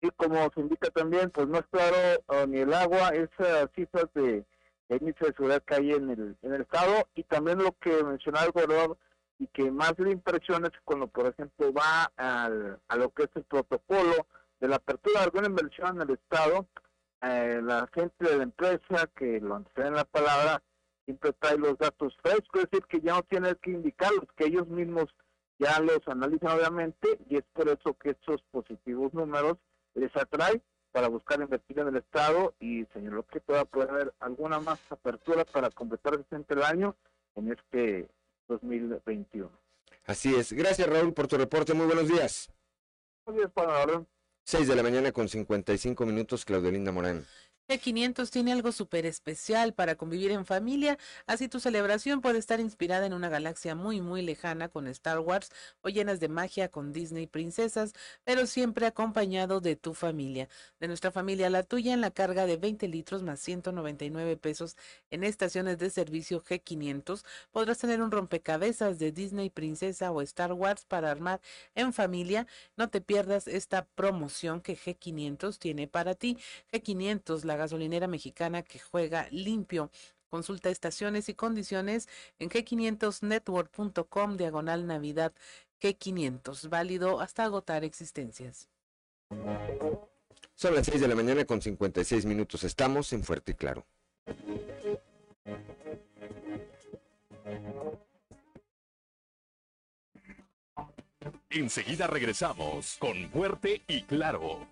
Y como se indica también, pues no es claro uh, ni el agua, esas cifras de, de índice de seguridad que hay en el, en el Estado y también lo que mencionaba el gobernador y que más le impresiona es cuando, por ejemplo, va al, a lo que es el protocolo de la apertura de alguna inversión en el Estado, eh, la gente de la empresa que lo en la palabra siempre trae los datos frescos, es decir, que ya no tiene que indicarlos, que ellos mismos ya los analizan obviamente y es por eso que estos positivos números les atrae para buscar invertir en el Estado y señaló que pueda poder haber alguna más apertura para completar el año en este 2021. Así es. Gracias Raúl por tu reporte. Muy buenos días. Buenos días, para 6 de la mañana con 55 minutos, Claudio Linda Morán. G500 tiene algo súper especial para convivir en familia, así tu celebración puede estar inspirada en una galaxia muy muy lejana con Star Wars o llenas de magia con Disney princesas, pero siempre acompañado de tu familia. De nuestra familia la tuya en la carga de 20 litros más 199 pesos en estaciones de servicio G500 podrás tener un rompecabezas de Disney princesa o Star Wars para armar en familia. No te pierdas esta promoción que G500 tiene para ti. G500, la gasolinera mexicana que juega limpio. Consulta estaciones y condiciones en g500network.com diagonal Navidad G500, válido hasta agotar existencias. Son las 6 de la mañana con 56 minutos. Estamos en Fuerte y Claro. Enseguida regresamos con Fuerte y Claro.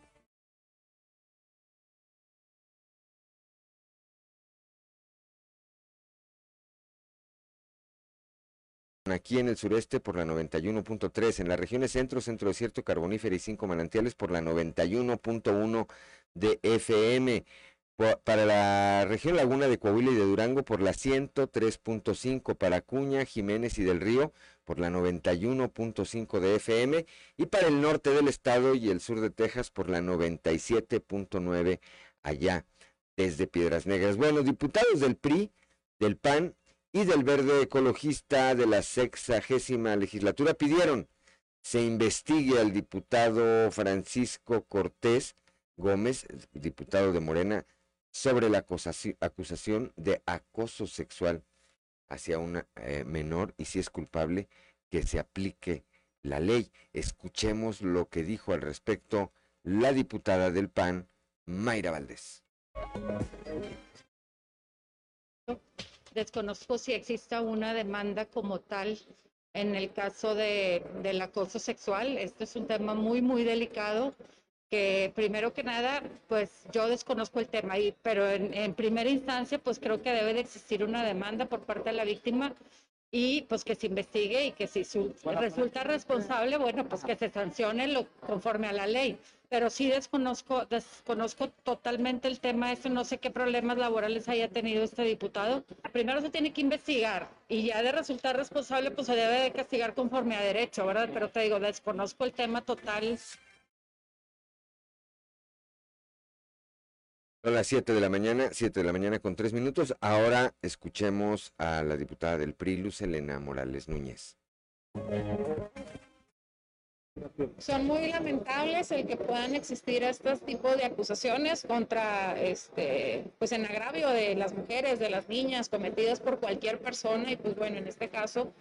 Aquí en el sureste por la 91.3, en las regiones centro, centro desierto, carbonífera y cinco manantiales por la 91.1 de FM. Para la región Laguna de Coahuila y de Durango por la 103.5, para Acuña, Jiménez y del Río por la 91.5 de FM y para el norte del estado y el sur de Texas por la 97.9 allá desde Piedras Negras. Bueno, diputados del PRI, del PAN y del Verde Ecologista de la sexagésima legislatura pidieron se investigue al diputado Francisco Cortés Gómez, diputado de Morena, sobre la acusación de acoso sexual hacia una eh, menor y si es culpable que se aplique la ley. Escuchemos lo que dijo al respecto la diputada del PAN, Mayra Valdés. Desconozco si exista una demanda como tal en el caso de, del acoso sexual. Este es un tema muy, muy delicado que primero que nada, pues yo desconozco el tema, y, pero en, en, primera instancia, pues creo que debe de existir una demanda por parte de la víctima y pues que se investigue y que si su, resulta responsable, bueno, pues que se sancione lo, conforme a la ley. Pero sí desconozco, desconozco totalmente el tema este, no sé qué problemas laborales haya tenido este diputado. Primero se tiene que investigar y ya de resultar responsable, pues se debe de castigar conforme a derecho, ¿verdad? Pero te digo, desconozco el tema total Son las 7 de la mañana, 7 de la mañana con 3 minutos. Ahora escuchemos a la diputada del PRI, Luz Elena Morales Núñez. Son muy lamentables el que puedan existir estos tipos de acusaciones contra, este, pues en agravio de las mujeres, de las niñas, cometidas por cualquier persona. Y pues bueno, en este caso,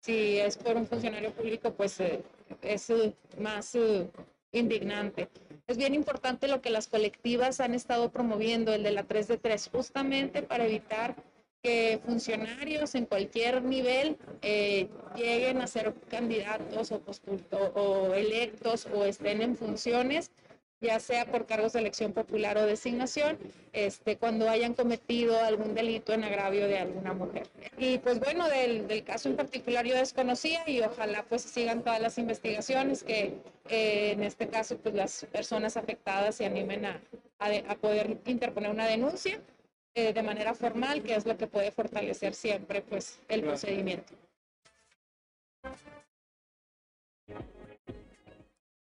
si es por un funcionario público, pues eh, es uh, más uh, indignante. Es bien importante lo que las colectivas han estado promoviendo, el de la 3 de 3, justamente para evitar que funcionarios en cualquier nivel eh, lleguen a ser candidatos o, o electos o estén en funciones ya sea por cargos de elección popular o designación, este, cuando hayan cometido algún delito en agravio de alguna mujer. Y pues bueno, del, del caso en particular yo desconocía y ojalá pues sigan todas las investigaciones que eh, en este caso pues las personas afectadas se animen a, a, poder interponer una denuncia eh, de manera formal, que es lo que puede fortalecer siempre pues el procedimiento.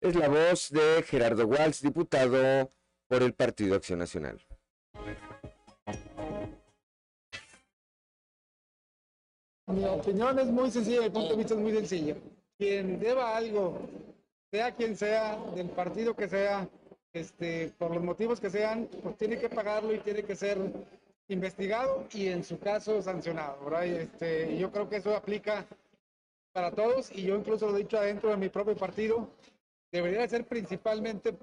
Es la voz de Gerardo Walsh, diputado por el Partido Acción Nacional. Mi opinión es muy sencilla, mi punto de vista es muy sencillo. Quien deba algo, sea quien sea, del partido que sea, este, por los motivos que sean, pues tiene que pagarlo y tiene que ser investigado y en su caso sancionado, ¿verdad? este, yo creo que eso aplica para todos y yo incluso lo he dicho adentro de mi propio partido, debería ser principalmente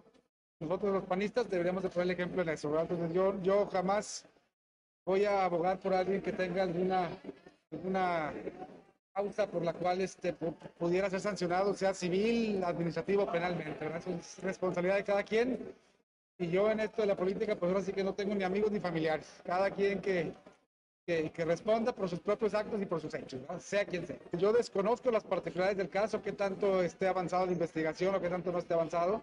nosotros los panistas deberíamos de poner el ejemplo en eso. Entonces yo, yo jamás voy a abogar por alguien que tenga alguna, alguna causa por la cual este, pudiera ser sancionado, sea civil, administrativo o penalmente. Eso es responsabilidad de cada quien. Y yo en esto de la política, pues ahora sí que no tengo ni amigos ni familiares. Cada quien que, que, responda por sus propios actos y por sus hechos, sea quien sea. Yo desconozco las particularidades del caso, qué tanto esté avanzado la investigación o qué tanto no esté avanzado,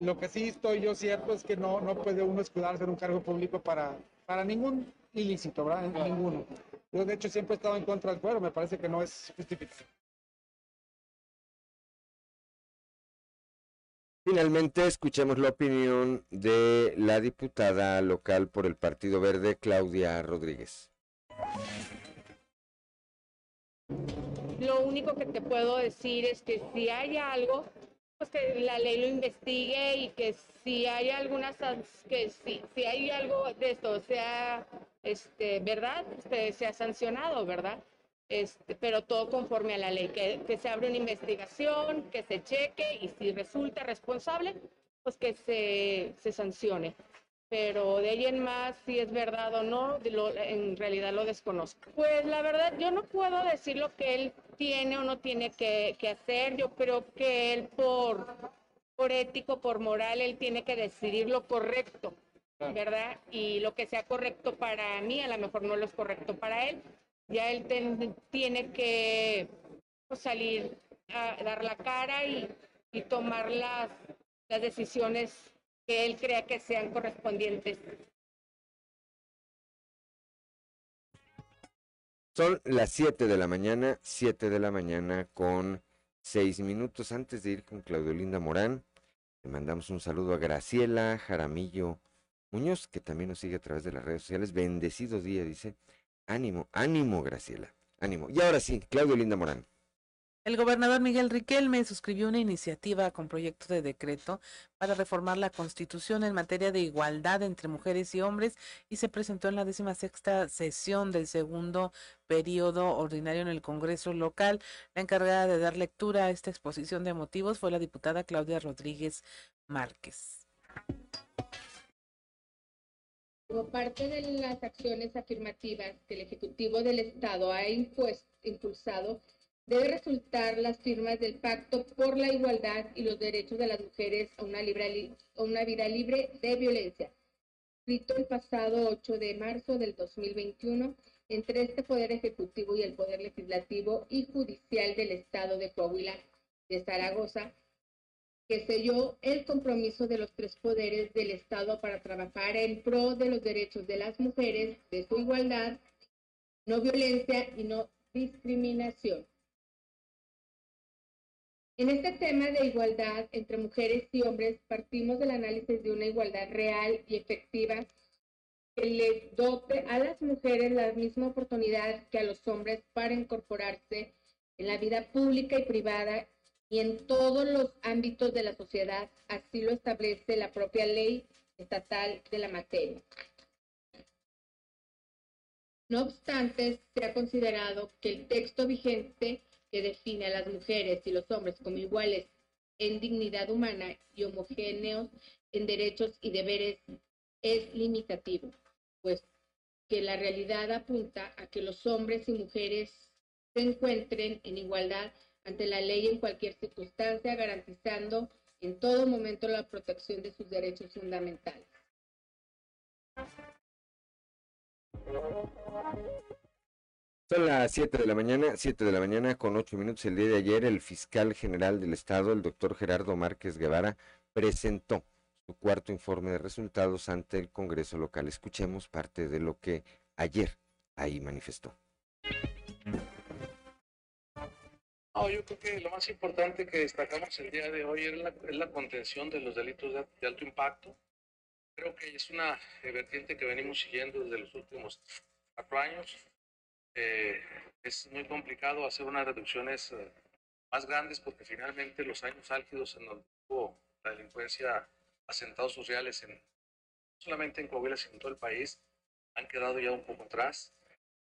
Lo que sí estoy yo cierto es que no, no puede uno escudarse en un cargo público para, para ningún ilícito, ¿verdad? Ninguno. Yo de hecho siempre he estado en contra del fuero, me parece que no es justificado. Finalmente, escuchemos la opinión de la diputada local por el Partido Verde, Claudia Rodríguez. Lo único que te puedo decir es que si hay algo, pues que la ley lo investigue y que si hay algunas, que si, si hay algo de esto sea este, verdad, este, sea sancionado, ¿verdad? Este, pero todo conforme a la ley, que, que se abre una investigación, que se cheque y si resulta responsable, pues que se, se sancione pero de ahí en más, si es verdad o no, en realidad lo desconozco. Pues la verdad, yo no puedo decir lo que él tiene o no tiene que, hacer. Yo creo que él por, por ético, por moral, él tiene que decidir lo correcto, ¿verdad? Y lo que sea correcto para mí, a lo mejor no lo es correcto para él. Ya él tiene que pues, salir a dar la cara y, y tomar las, las decisiones que él crea que sean correspondientes. Son las 7 de la mañana, 7 de la mañana con 6 minutos. Antes de ir con Claudio Linda Morán, le mandamos un saludo a Graciela Jaramillo Muñoz, que también nos sigue a través de las redes sociales. Bendecido día, dice. Ánimo, ánimo, Graciela. Ánimo. Y ahora sí, Claudio Linda Morán. El gobernador Miguel Riquelme suscribió una iniciativa con proyecto de decreto para reformar la Constitución en materia de igualdad entre mujeres y hombres y se presentó en la décima sexta sesión del segundo periodo ordinario en el Congreso local. La encargada de dar lectura a esta exposición de motivos fue la diputada Claudia Rodríguez Márquez. Como parte de las acciones afirmativas que el Ejecutivo del Estado ha impulsado, debe resultar las firmas del Pacto por la Igualdad y los Derechos de las Mujeres a una, una vida libre de violencia, escrito el pasado 8 de marzo del 2021 entre este Poder Ejecutivo y el Poder Legislativo y Judicial del Estado de Coahuila de Zaragoza, que selló el compromiso de los tres poderes del Estado para trabajar en pro de los derechos de las mujeres, de su igualdad, no violencia y no discriminación. En este tema de igualdad entre mujeres y hombres, partimos del análisis de una igualdad real y efectiva que les dote a las mujeres la misma oportunidad que a los hombres para incorporarse en la vida pública y privada y en todos los ámbitos de la sociedad, así lo establece la propia ley estatal de la materia. No obstante, se ha considerado que el texto vigente define a las mujeres y los hombres como iguales en dignidad humana y homogéneos en derechos y deberes es limitativo, pues que la realidad apunta a que los hombres y mujeres se encuentren en igualdad ante la ley en cualquier circunstancia, garantizando en todo momento la protección de sus derechos fundamentales. Son las 7 de la mañana, 7 de la mañana con 8 minutos. El día de ayer el fiscal general del Estado, el doctor Gerardo Márquez Guevara, presentó su cuarto informe de resultados ante el Congreso local. Escuchemos parte de lo que ayer ahí manifestó. yo creo que lo más importante que destacamos el día de hoy es la, contención de los delitos de, de, alto impacto. Creo que es una vertiente que venimos siguiendo desde los últimos cuatro años eh, es muy complicado hacer unas reducciones eh, más grandes porque finalmente los años álgidos en donde hubo la delincuencia asentados sociales en, solamente en Coahuila sino en todo el país han quedado ya un poco atrás.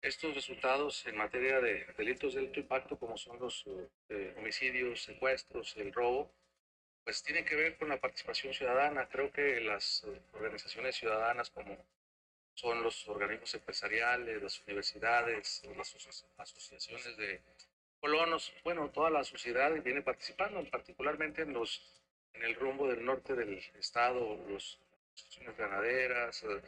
Estos resultados en materia de delitos de alto impacto como son los eh, homicidios, secuestros, el robo, pues tienen que ver con la participación ciudadana. Creo que las organizaciones ciudadanas como son los organismos empresariales, las universidades, las asociaciones de colonos, bueno, toda la sociedad viene participando, particularmente en los en el rumbo del norte del estado, las asociaciones ganaderas, eh,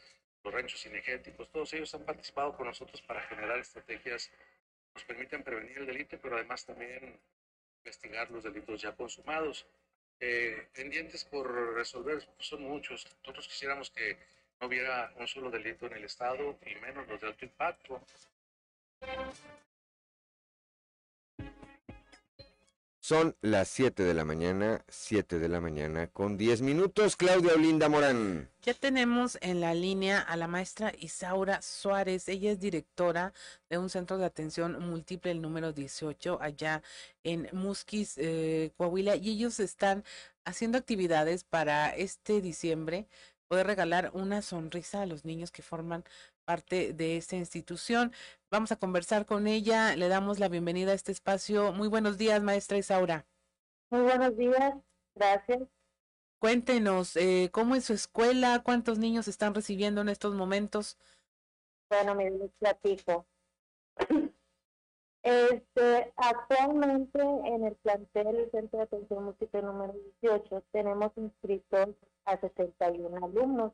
los ranchos cinegéticos, todos ellos han participado con nosotros para generar estrategias que nos permiten prevenir el delito, pero además también investigar los delitos ya consumados. eh, pendientes por resolver son muchos. Nosotros quisiéramos que no hubiera un solo delito en el Estado y menos los de alto impacto. Son las 7 de la mañana, 7 de la mañana con 10 minutos. Claudia Olinda Morán. Ya tenemos en la línea a la maestra Isaura Suárez. Ella es directora de un centro de atención múltiple, el número 18, allá en Musquis, eh, Coahuila, y ellos están haciendo actividades para este diciembre, poder regalar una sonrisa a los niños que forman parte de esta institución. Vamos a conversar con ella, le damos la bienvenida a este espacio. Muy buenos días, maestra Isaura. Muy buenos días, gracias. Cuéntenos, eh, ¿cómo es su escuela? ¿Cuántos niños están recibiendo en estos momentos? Bueno, mi platico. Este, actualmente en el plantel del Centro de Atención Múltiple número 18 tenemos inscritos a 71 alumnos.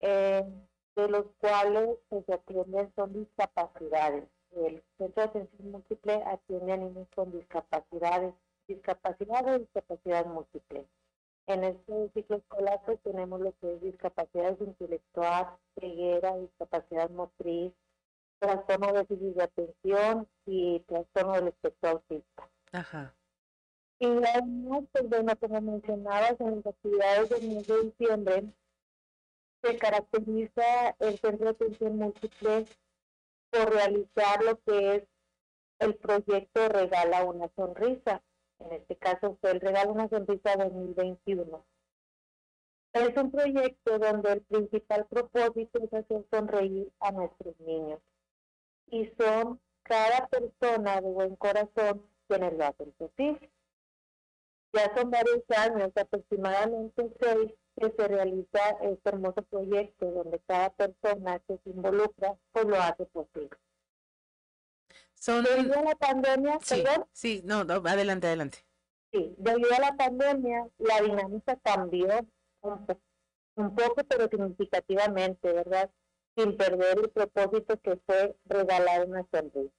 Eh, de los cuales pues, se atienden son discapacidades. El Centro de Atención Múltiple atiende a niños con discapacidades, discapacidad o discapacidad múltiple. En este ciclo escolar pues, tenemos lo que es discapacidad intelectual, ceguera, discapacidad motriz, trastorno de déficit de atención y trastorno del espectro autista. Ajá. Y además, pues bueno, como mencionabas, en las actividades del mes de diciembre se caracteriza el Centro de Atención Múltiple por realizar lo que es el proyecto Regala una Sonrisa. En este caso fue el Regala una Sonrisa 2021. Es un proyecto donde el principal propósito es hacer sonreír a nuestros niños. Y son cada persona de buen corazón quienes lo hacen posible. Ya son varios años, aproximadamente seis, que se realiza este hermoso proyecto donde cada persona que se involucra pues lo hace posible. Son... Debido a la pandemia, sí, sí, no, no, adelante, adelante. Sí, debido a la pandemia, la dinámica cambió un, un poco, pero significativamente, ¿verdad? Sin perder el propósito que fue regalar una sonrisa.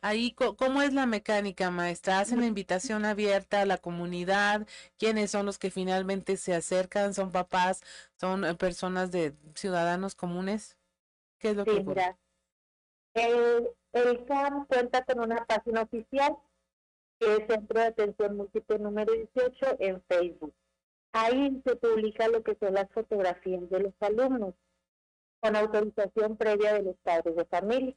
Ahí, ¿cómo es la mecánica, maestra? ¿Hacen la invitación abierta a la comunidad? ¿Quiénes son los que finalmente se acercan? ¿Son papás? ¿Son eh, personas de ciudadanos comunes? ¿Qué es lo que mira, el, el CAM cuenta con una página oficial que es Centro de Atención Múltiple número 18 en Facebook. Ahí se publica lo que son las fotografías de los alumnos con autorización previa de los padres de familia.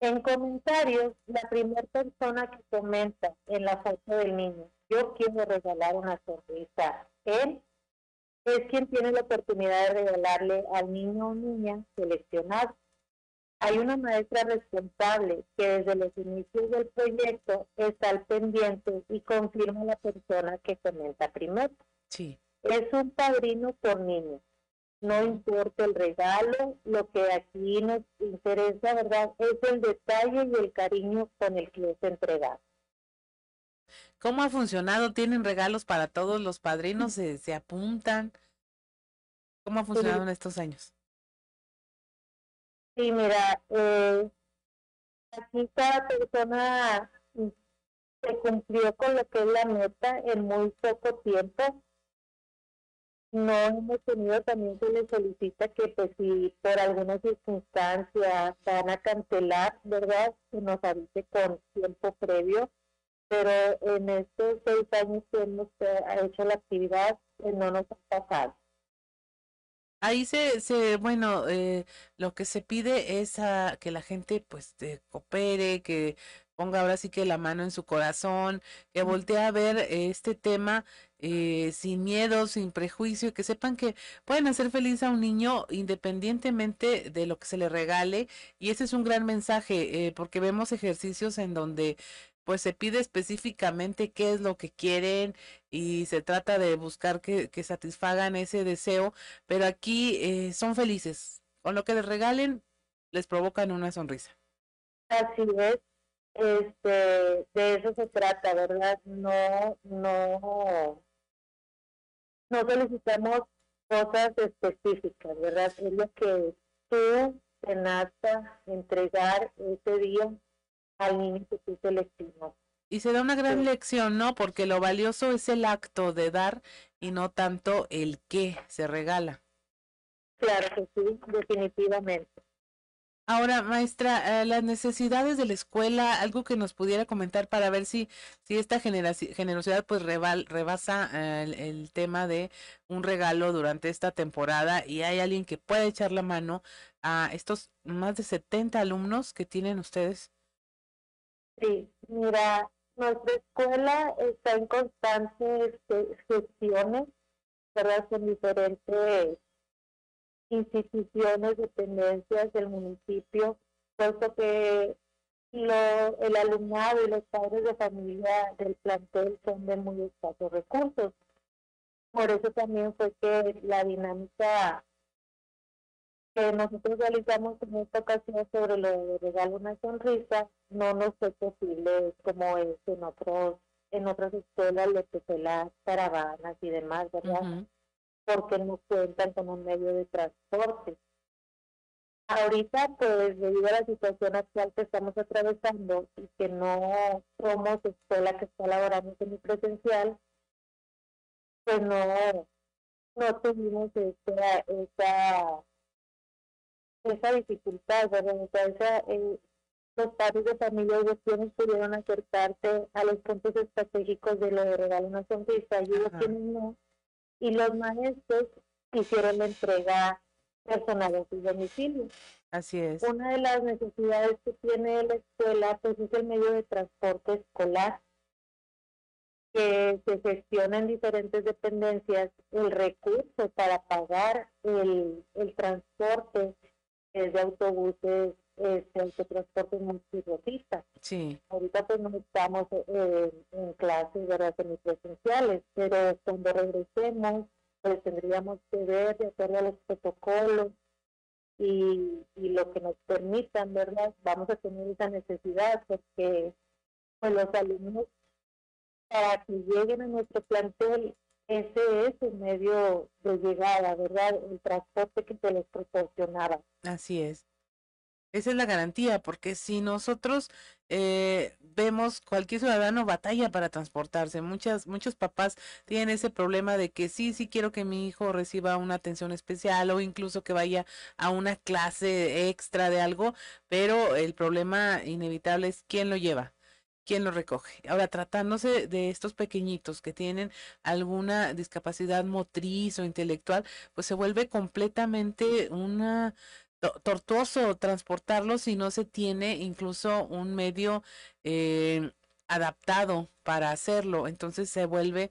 En comentarios, la primera persona que comenta en la foto del niño, yo quiero regalar una sonrisa, él es quien tiene la oportunidad de regalarle al niño o niña seleccionado. Hay una maestra responsable que desde los inicios del proyecto está al pendiente y confirma la persona que comenta primero. Sí. Es un padrino por niño no importa el regalo, lo que aquí nos interesa, ¿verdad? Es el detalle y el cariño con el que es entregado. ¿Cómo ha funcionado? ¿Tienen regalos para todos los padrinos? ¿Se, se apuntan? ¿Cómo ha funcionado en estos años? Sí, mira, eh, aquí cada persona se cumplió con lo que es la meta en muy poco tiempo no hemos tenido también se les solicita que pues si por alguna circunstancia van a cancelar, ¿verdad? Que nos avise con tiempo previo, pero en estos seis años que hemos eh, hecho la actividad pues, no nos ha pasado. Ahí se, se bueno, eh, lo que se pide es a que la gente pues coopere, que ponga ahora sí que la mano en su corazón, que voltee a ver este tema eh, sin miedo, sin prejuicio, que sepan que pueden hacer feliz a un niño independientemente de lo que se le regale. Y ese es un gran mensaje, eh, porque vemos ejercicios en donde pues se pide específicamente qué es lo que quieren y se trata de buscar que, que satisfagan ese deseo, pero aquí eh, son felices. Con lo que les regalen, les provocan una sonrisa. Así es, este, de eso se trata, ¿verdad? No, no, no solicitamos cosas específicas, ¿verdad? Es lo que tú te nazca entregar ese día al niño que tú seleccionas. Y se da una gran lección, ¿no? Porque lo valioso es el acto de dar y no tanto el qué se regala. Claro que sí, definitivamente. Ahora, maestra, eh, las necesidades de la escuela, algo que nos pudiera comentar para ver si, si esta generosidad pues rebasa eh, el, tema de un regalo durante esta temporada y hay alguien que pueda echar la mano a estos más de 70 alumnos que tienen ustedes. Sí, mira, nuestra escuela está en constantes gestiones, ¿verdad? Diferentes instituciones, dependencias del municipio, puesto que lo, el alumnado y los padres de familia del plantel son de muy escasos recursos. Por eso también fue que la dinámica que nosotros realizamos en esta ocasión sobre lo de regalo una sonrisa no nos fue posible como es en otros en otras escuelas lo que fue las caravanas y demás, ¿verdad? Porque no cuentan con un medio de transporte. Ahorita, pues, debido a la situación actual que estamos atravesando y que no somos escuela que está laborando semipresencial, pues no, no tuvimos esa, esa, esa dificultad, ¿verdad? Eh, los padres de familia y quienes pudieron acercarse a los puntos estratégicos de lo de regalo una sonrisa y ellos no y los maestros hicieron la entrega personal en sus domicilios. Así es. Una de las necesidades que tiene la escuela pues es el medio de transporte escolar que se gestiona en diferentes dependencias el recurso para pagar el, el transporte de autobuses este autotransporte multirrotista. Sí. Ahorita pues no estamos eh, en clases ¿verdad? semipresenciales, pero cuando regresemos pues tendríamos que ver de acuerdo a los protocolos y, y lo que nos permitan, ¿verdad? Vamos a tener esa necesidad porque pues los alumnos para que lleguen a nuestro plantel ese es el medio de llegada, ¿verdad? El transporte que se les proporcionaba. Así es. Esa es la garantía, porque si nosotros eh, vemos cualquier ciudadano batalla para transportarse, muchas, muchos papás tienen ese problema de que sí, sí quiero que mi hijo reciba una atención especial o incluso que vaya a una clase extra de algo, pero el problema inevitable es quién lo lleva quién lo recoge. Ahora, tratándose de estos pequeñitos que tienen alguna discapacidad motriz o intelectual, pues se vuelve completamente una tortuoso transportarlo si no se tiene incluso un medio eh, adaptado para hacerlo. Entonces se vuelve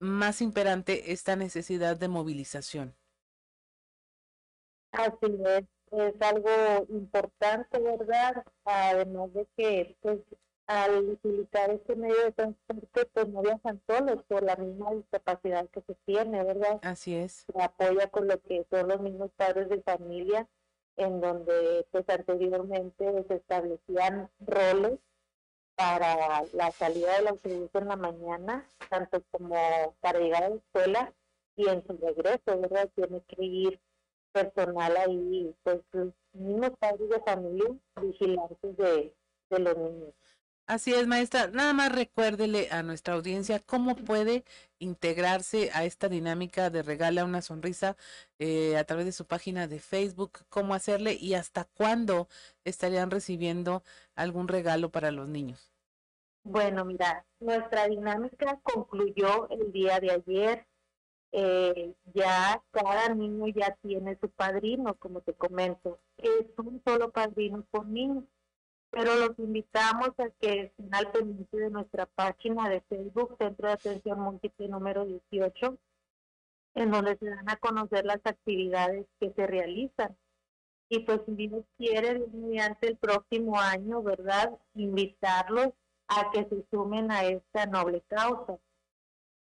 más imperante esta necesidad de movilización. Así es, es algo importante, ¿verdad? Además de que pues al utilizar este medio de transporte pues no viajan solos por la misma discapacidad que se tiene, ¿verdad? Así es. Se apoya con lo que son los mismos padres de familia en donde pues anteriormente se establecían roles para la salida del autobús en la mañana, tanto como para llegar a la escuela y en su regreso, ¿verdad? Tiene que ir personal ahí, pues los mismos padres de familia vigilantes de, de los niños. Así es, maestra. Nada más recuérdele a nuestra audiencia cómo puede integrarse a esta dinámica de regala una sonrisa eh, a través de su página de Facebook, cómo hacerle y hasta cuándo estarían recibiendo algún regalo para los niños. Bueno, mira, nuestra dinámica concluyó el día de ayer. Eh, ya cada niño ya tiene su padrino, como te comento. Es un solo padrino por niño pero los invitamos a que estén al pendiente de nuestra página de Facebook, Centro de Atención Múltiple número 18, en donde se dan a conocer las actividades que se realizan. Y pues si Dios quiere, mediante el próximo año, ¿verdad? Invitarlos a que se sumen a esta noble causa.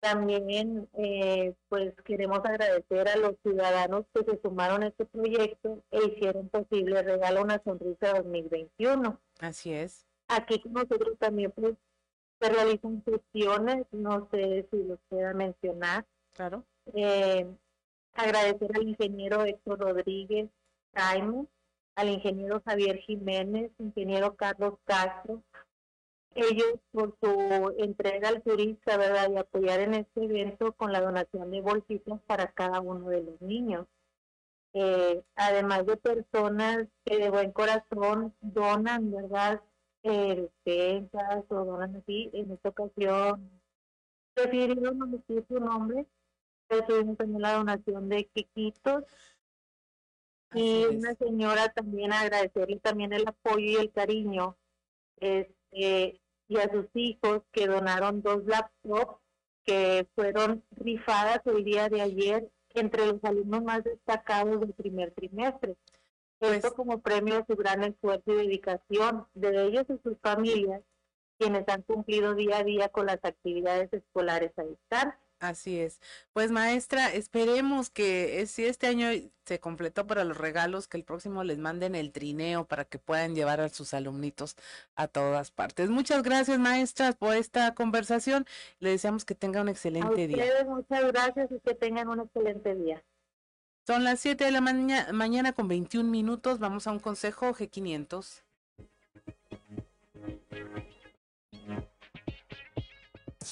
También, eh, pues queremos agradecer a los ciudadanos que se sumaron a este proyecto e hicieron posible Regalo una Sonrisa 2021. Así es. Aquí con nosotros también pues, se realizan sesiones, no sé si los pueda mencionar. Claro. Eh, agradecer al ingeniero Héctor Rodríguez Jaime, al ingeniero Javier Jiménez, ingeniero Carlos Castro, ellos por su entrega al turista, ¿verdad? Y apoyar en este evento con la donación de bolsitas para cada uno de los niños. Eh, además de personas que de buen corazón donan, ¿verdad? Eh, despensas o donan así, en esta ocasión prefirieron no decir su nombre, pero tuvimos también la donación de quequitos y una señora también agradecerle también el apoyo y el cariño este, y a sus hijos que donaron dos laptops que fueron rifadas el día de ayer entre los alumnos más destacados del primer trimestre. Esto como premio a su gran esfuerzo y dedicación de ellos y sus familias, quienes han cumplido día a día con las actividades escolares a distancia. Así es. Pues maestra, esperemos que eh, si este año se completó para los regalos, que el próximo les manden el trineo para que puedan llevar a sus alumnitos a todas partes. Muchas gracias maestras por esta conversación. Le deseamos que tengan un excelente día. Muchas gracias y que tengan un excelente día. Son las 7 de la mañana con 21 minutos. Vamos a un consejo G500.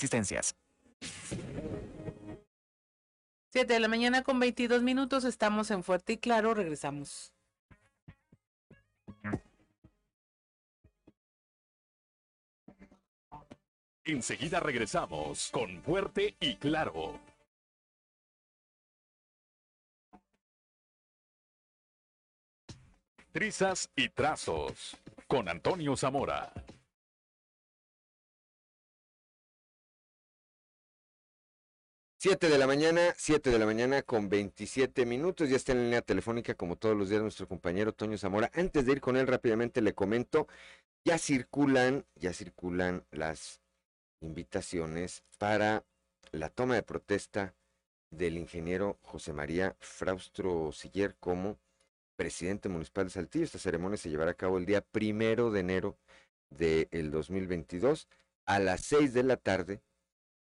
existencias. 7 de la mañana con 22 minutos, estamos en Fuerte y Claro, regresamos. Enseguida regresamos con Fuerte y Claro. Trizas y trazos con Antonio Zamora. 7 de la mañana, 7 de la mañana con 27 minutos. Ya está en línea telefónica, como todos los días, nuestro compañero Toño Zamora. Antes de ir con él, rápidamente le comento, ya circulan, ya circulan las invitaciones para la toma de protesta del ingeniero José María Fraustro Siller como presidente municipal de Saltillo. Esta ceremonia se llevará a cabo el día primero de enero del 2022 a las 6 de la tarde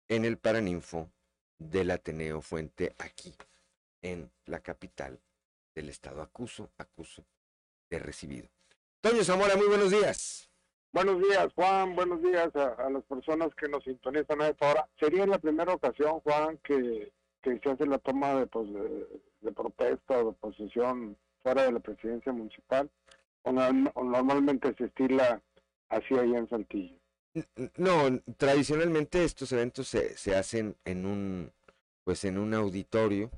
en el Paraninfo del Ateneo Fuente aquí en la capital del estado. Acuso, acuso de recibido. Toño Zamora, muy buenos días. Buenos días, Juan. Buenos días a, las personas que nos sintonizan a esta hora. Sería la primera ocasión, Juan, que, se hace la toma de, pues, de, protesta o de posición fuera de la presidencia municipal. O, normalmente se estila así ahí en Saltillo. No, tradicionalmente estos eventos se, se hacen en un, pues en un auditorio,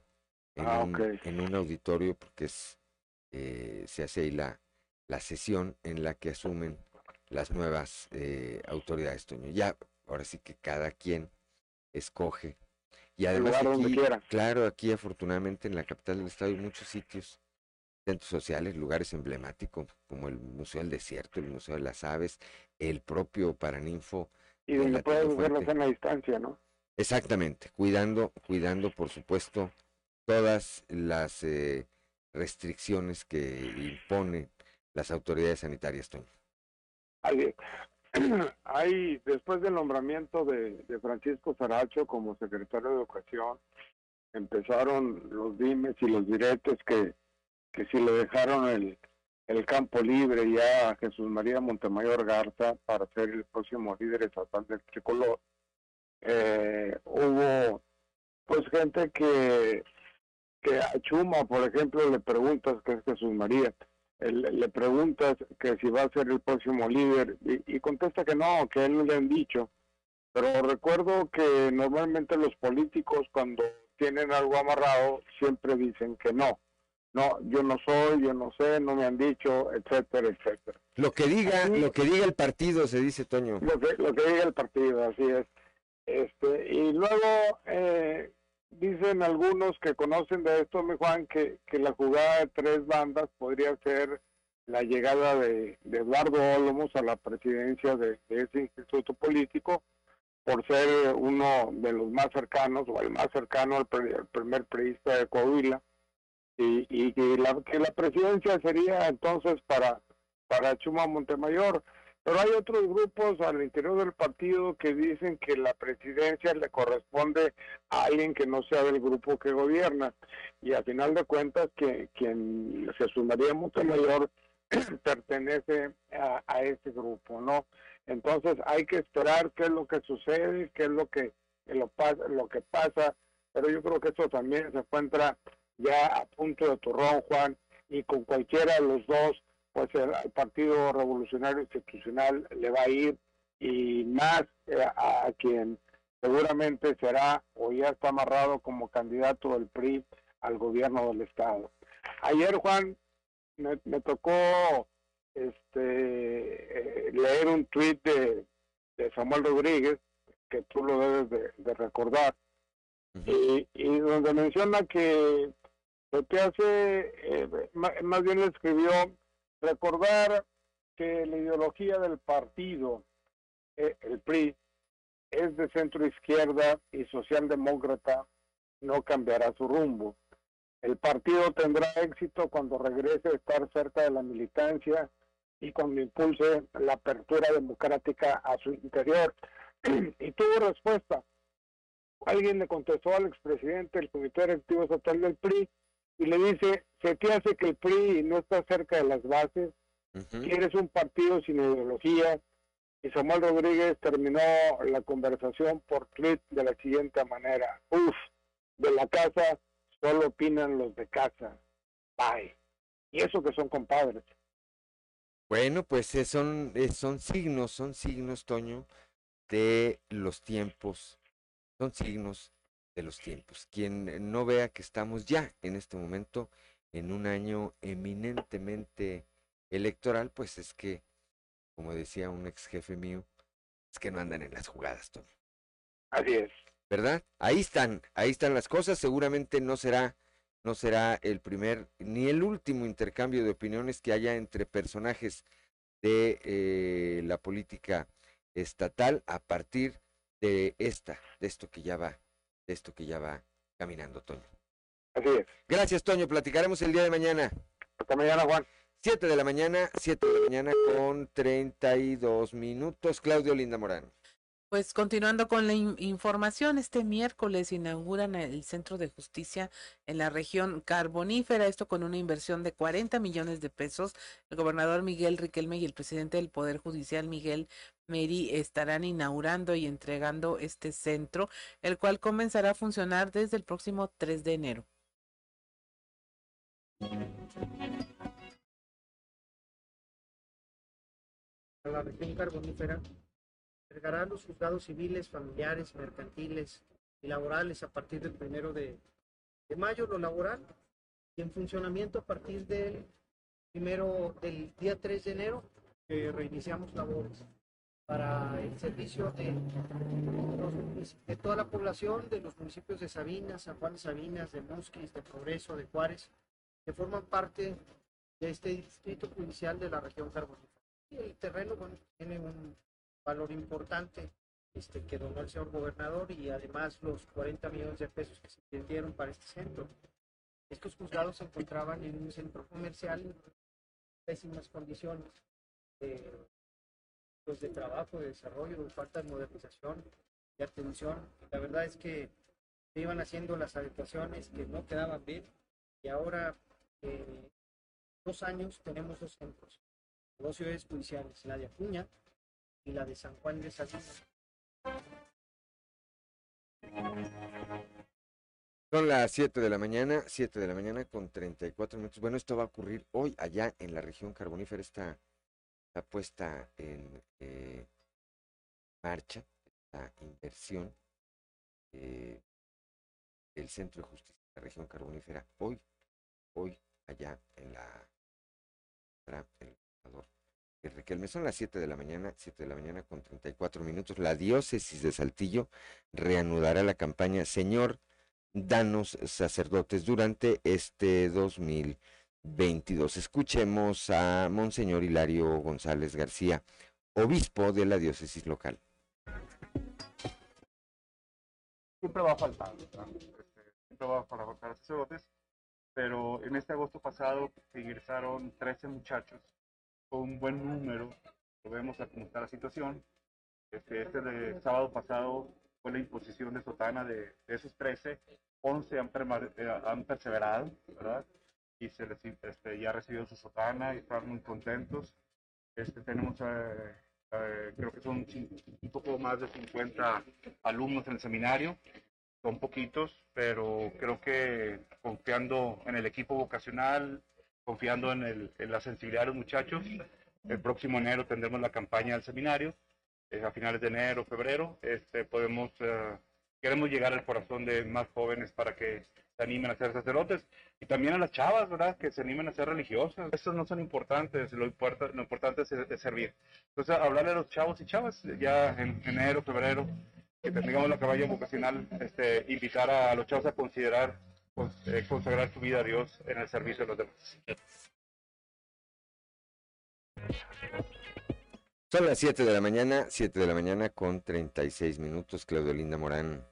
en, ah, un, en un auditorio porque es, eh, se hace ahí la, la sesión en la que asumen las nuevas eh, autoridades, Toño. Ya, ahora sí que cada quien escoge. Y además aquí, claro, aquí afortunadamente en la capital del estado hay muchos sitios centros sociales, lugares emblemáticos como el Museo del Desierto, el Museo de las Aves, el propio Paraninfo. Y donde puedes verlos en la distancia, ¿no? Exactamente, cuidando, cuidando por supuesto todas las eh, restricciones que imponen las autoridades sanitarias, Toño. Hay, después del nombramiento de, de Francisco Saracho como secretario de Educación, empezaron los dimes y los diretes que que si le dejaron el, el campo libre ya a Jesús María Montemayor Garza para ser el próximo líder estatal del tricolor, eh, hubo pues gente que, que a Chuma, por ejemplo, le preguntas que es Jesús María, le preguntas que si va a ser el próximo líder y, y contesta que no, que él no le han dicho. Pero recuerdo que normalmente los políticos cuando tienen algo amarrado siempre dicen que no no, yo no soy, yo no sé, no me han dicho, etcétera, etcétera. Lo que diga, lo que diga el partido, se dice Toño. Lo que, lo que diga el partido, así es. Este, y luego eh, dicen algunos que conocen de esto, mi Juan, que, que la jugada de tres bandas podría ser la llegada de, Eduardo Olmos a la presidencia de, ese instituto político por ser uno de los más cercanos o el más cercano al, primer periodista de Coahuila y, y que, la, que la presidencia sería entonces para, para Chuma Montemayor. Pero hay otros grupos al interior del partido que dicen que la presidencia le corresponde a alguien que no sea del grupo que gobierna. Y a final de cuentas, que quien se sumaría Montemayor pertenece a, a ese grupo, ¿no? Entonces hay que esperar qué es lo que sucede, qué es lo que, lo, lo que pasa, pero yo creo que eso también se encuentra ya a punto de turrón, Juan, y con cualquiera de los dos, pues el, Partido Revolucionario Institucional le va a ir y más eh, a, quien seguramente será o ya está amarrado como candidato del PRI al gobierno del Estado. Ayer, Juan, me, tocó este, eh, leer un tuit de, Samuel Rodríguez, que tú lo debes de, recordar, y, donde menciona que lo que hace, eh, más bien le escribió, recordar que la ideología del partido, eh, el PRI, es de centro izquierda y socialdemócrata, no cambiará su rumbo. El partido tendrá éxito cuando regrese a estar cerca de la militancia y cuando impulse la apertura democrática a su interior. y tuvo respuesta. Alguien le contestó al expresidente del Comité Directivo Estatal del PRI y le dice, se te hace que el PRI no está cerca de las bases, quieres un partido sin ideología. Y Samuel Rodríguez terminó la conversación por tweet de la siguiente manera, uf, de la casa solo opinan los de casa. Bye. Y eso que son compadres. Bueno, pues eh, son, eh, son signos, son signos, Toño, de los tiempos. Son signos de los tiempos. Quien no vea que estamos ya en este momento en un año eminentemente electoral, pues es que, como decía un ex jefe mío, es que no andan en las jugadas, Toño. Así es. ¿verdad? Ahí están, ahí están las cosas. Seguramente no será, no será el primer ni el último intercambio de opiniones que haya entre personajes de eh, la política estatal a partir de esta, de esto que ya va, de esto que ya va caminando, Toño. Así es. Gracias, Toño. Platicaremos el día de mañana. Hasta mañana, Juan. Siete de la mañana, siete de la mañana con treinta y dos minutos. Claudio Linda Morán. Pues continuando con la información, este miércoles inauguran el Centro de Justicia en la región carbonífera, esto con una inversión de 40 millones de pesos. El gobernador Miguel Riquelme y el presidente del Poder Judicial Miguel Meri estarán inaugurando y entregando este centro, el cual comenzará a funcionar desde el próximo 3 de enero. la región carbonífera entregará los juzgados civiles, familiares, mercantiles y laborales a partir del primero de, mayo, lo laboral, y en funcionamiento a partir del primero del día 3 de enero, que reiniciamos labores para el servicio de, de, toda la población de los municipios de Sabinas, San Juan de Sabinas, de Musquis, de Progreso, de Juárez, que forman parte de este distrito judicial de la región carbonífera. El terreno bueno, tiene un valor importante este, que donó el señor gobernador y además los 40 millones de pesos que se invirtieron para este centro. Estos juzgados se encontraban en un centro comercial en pésimas condiciones de, pues de trabajo, de desarrollo, de falta de modernización, de atención. La verdad es que se iban haciendo las adecuaciones que no quedaban bien y ahora, eh, dos años, tenemos dos centros, dos ciudades judiciales, la de Acuña y la de San Juan de Salinas. Son las 7 de la mañana, 7 de la mañana con 34 minutos. Bueno, esto va a ocurrir hoy allá en la región carbonífera. Está, está puesta en eh, marcha esta inversión eh, del Centro de Justicia de la región carbonífera. Hoy, hoy allá en la Riquelme. Son las 7 de la mañana, 7 de la mañana con 34 minutos. La diócesis de Saltillo reanudará la campaña Señor, danos sacerdotes durante este 2000, 22. Escuchemos a Monseñor Hilario González García, obispo de la diócesis local. Siempre va a faltar, siempre va a faltar sacerdotes, pero en este agosto pasado ingresaron 13 muchachos un buen número, lo vemos a cómo está la situación. Este, este de sábado pasado fue la imposición de sotana de, esos 13, 11 han, eh, han perseverado, ¿verdad? y se les, este, ya recibió su sotana y están muy contentos. Este, tenemos, eh, eh, creo que son un poco más de 50 alumnos en el seminario, son poquitos, pero creo que confiando en el equipo vocacional, confiando en, el, en la sensibilidad de los muchachos, el próximo enero tendremos la campaña del seminario, eh, a finales de enero, febrero, este, podemos, queremos llegar al corazón de más jóvenes para que se animen a ser sacerdotes y también a las chavas, ¿verdad? Que se animen a ser religiosas. Estos no son importantes, lo, importa, lo importante es, servir. Entonces, hablarle a los chavos y chavas ya en enero, febrero, que tengamos la caballa vocacional, este, invitar a los chavos a considerar eh, consagrar su vida a Dios en el servicio de los demás. Son las 7 de la mañana, 7 de la mañana con 36 minutos. Claudio Linda Morán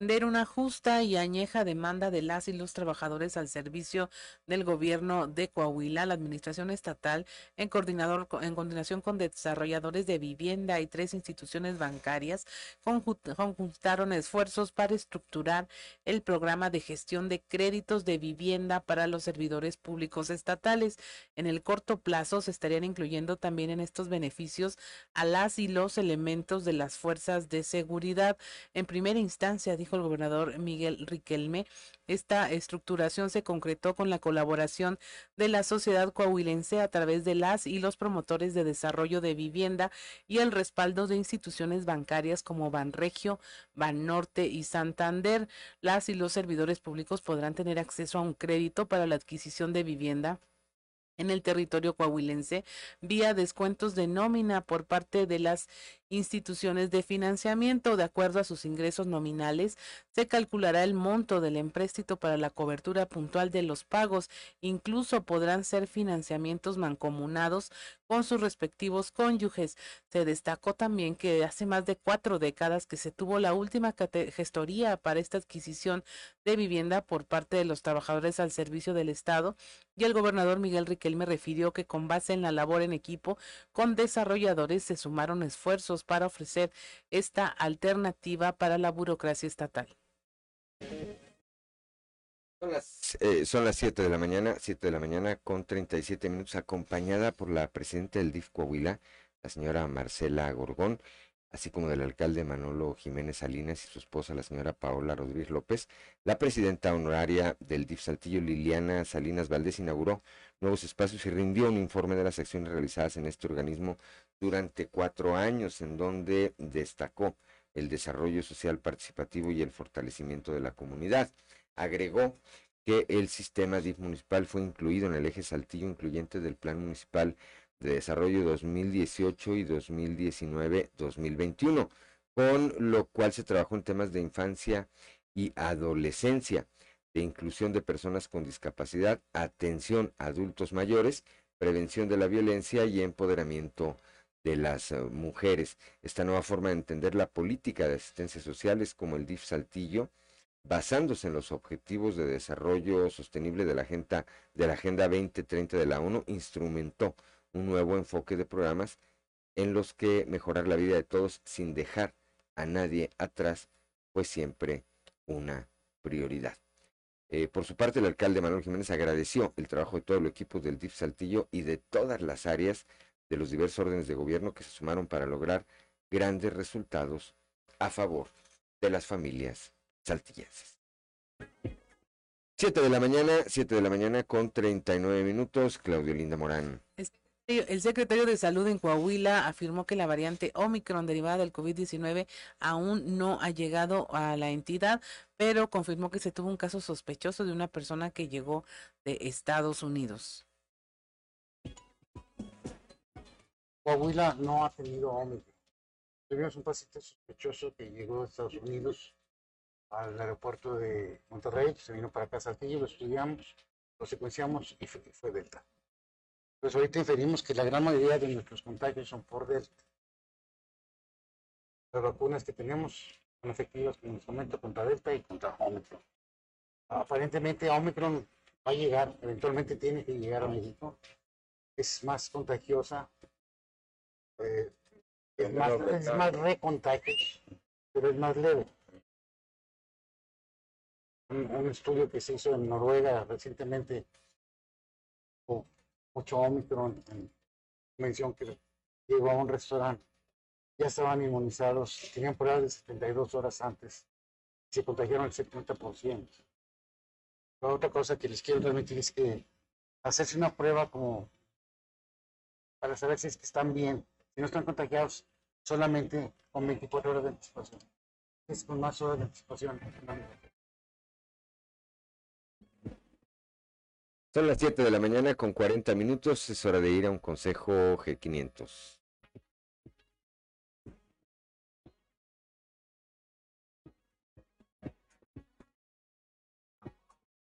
una justa y añeja demanda de las y los trabajadores al servicio del gobierno de Coahuila, la administración estatal, en, coordinador, en coordinación con desarrolladores de vivienda y tres instituciones bancarias, conjuntaron esfuerzos para estructurar el programa de gestión de créditos de vivienda para los servidores públicos estatales. En el corto plazo se estarían incluyendo también en estos beneficios a las y los elementos de las fuerzas de seguridad. En primera instancia, dijo el gobernador Miguel Riquelme. Esta estructuración se concretó con la colaboración de la sociedad coahuilense a través de las y los promotores de desarrollo de vivienda y el respaldo de instituciones bancarias como Banregio, Banorte y Santander. Las y los servidores públicos podrán tener acceso a un crédito para la adquisición de vivienda en el territorio coahuilense vía descuentos de nómina por parte de las instituciones de financiamiento. De acuerdo a sus ingresos nominales, se calculará el monto del empréstito para la cobertura puntual de los pagos. Incluso podrán ser financiamientos mancomunados con sus respectivos cónyuges. Se destacó también que hace más de cuatro décadas que se tuvo la última gestoría para esta adquisición de vivienda por parte de los trabajadores al servicio del Estado y el gobernador Miguel Riquelme refirió que con base en la labor en equipo con desarrolladores se sumaron esfuerzos para ofrecer esta alternativa para la burocracia estatal. Son las, eh, son las 7 de la mañana, 7 de la mañana con 37 minutos, acompañada por la presidenta del DIF Coahuila, la señora Marcela Gorgón, así como del alcalde Manolo Jiménez Salinas y su esposa, la señora Paola Rodríguez López. La presidenta honoraria del DIF Saltillo, Liliana Salinas Valdés, inauguró nuevos espacios y rindió un informe de las acciones realizadas en este organismo durante cuatro años, en donde destacó el desarrollo social participativo y el fortalecimiento de la comunidad. Agregó que el sistema DIF municipal fue incluido en el eje Saltillo incluyente del Plan Municipal de Desarrollo 2018 y 2019-2021, con lo cual se trabajó en temas de infancia y adolescencia, de inclusión de personas con discapacidad, atención a adultos mayores, prevención de la violencia y empoderamiento de las eh, mujeres. Esta nueva forma de entender la política de asistencia social es como el DIF Saltillo, basándose en los objetivos de desarrollo sostenible de la Agenda, de la agenda 2030 de la ONU, instrumentó un nuevo enfoque de programas en los que mejorar la vida de todos sin dejar a nadie atrás fue siempre una prioridad. Eh, por su parte, el alcalde Manuel Jiménez agradeció el trabajo de todo el equipo del DIF Saltillo y de todas las áreas de los diversos órdenes de gobierno que se sumaron para lograr grandes resultados a favor de las familias saltillenses. Siete de la mañana, siete de la mañana con 39 minutos, Claudio Linda Morán. El secretario de Salud en Coahuila afirmó que la variante Omicron derivada del COVID-19 aún no ha llegado a la entidad, pero confirmó que se tuvo un caso sospechoso de una persona que llegó de Estados Unidos. Coahuila no ha tenido Omicron. Tuvimos un paciente sospechoso que llegó de Estados Unidos al aeropuerto de Monterrey, se vino para acá a Saltillo, lo estudiamos lo secuenciamos y fue, fue Delta. Pues ahorita inferimos que la gran mayoría de nuestros contagios son por Delta. Las vacunas que tenemos son efectivas en este momento contra Delta y contra Omicron. Aparentemente Omicron va a llegar, eventualmente tiene que llegar a México. Es más contagiosa, eh, es, más, es más recontagiosa, pero es más leve. Un, estudio que se hizo en Noruega recientemente, o mucho Omicron, en mención que llegó a un restaurante, ya estaban inmunizados, tenían pruebas de 72 horas antes, se contagiaron el 70%. La otra cosa que les quiero transmitir es que hacerse una prueba como para saber si es que están bien, si no están contagiados, solamente con 24 horas de anticipación. Es con más horas de anticipación. Son las 7 de la mañana con 40 minutos. Es hora de ir a un consejo G500.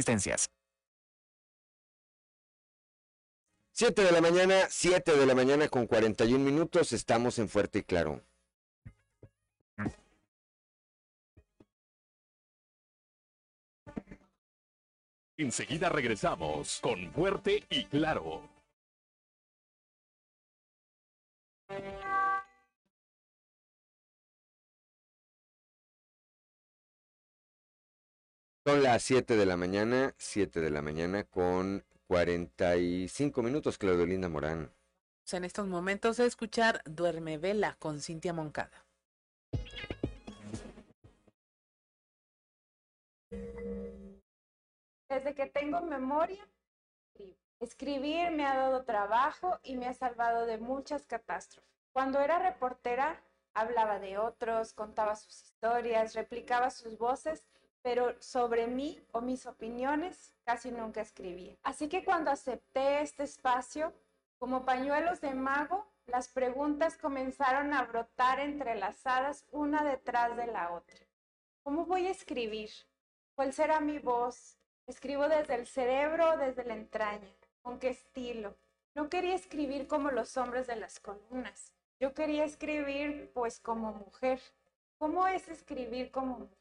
existencias. 7 de la mañana, 7 de la mañana con 41 minutos. Estamos en Fuerte y Claro. Enseguida regresamos con Fuerte y Claro. Son las 7 de la mañana, 7 de la mañana con 45 minutos, Claudio Linda Morán. En estos momentos escuchar Duerme Vela con Cintia Moncada. Desde que tengo memoria, escribir me ha dado trabajo y me ha salvado de muchas catástrofes. Cuando era reportera, hablaba de otros, contaba sus historias, replicaba sus voces pero sobre mí o mis opiniones casi nunca escribía. Así que cuando acepté este espacio, como pañuelos de mago, las preguntas comenzaron a brotar entrelazadas una detrás de la otra. ¿Cómo voy a escribir? ¿Cuál será mi voz? ¿Escribo desde el cerebro o desde la entraña? ¿Con qué estilo? No quería escribir como los hombres de las columnas. Yo quería escribir pues como mujer. ¿Cómo es escribir como mujer?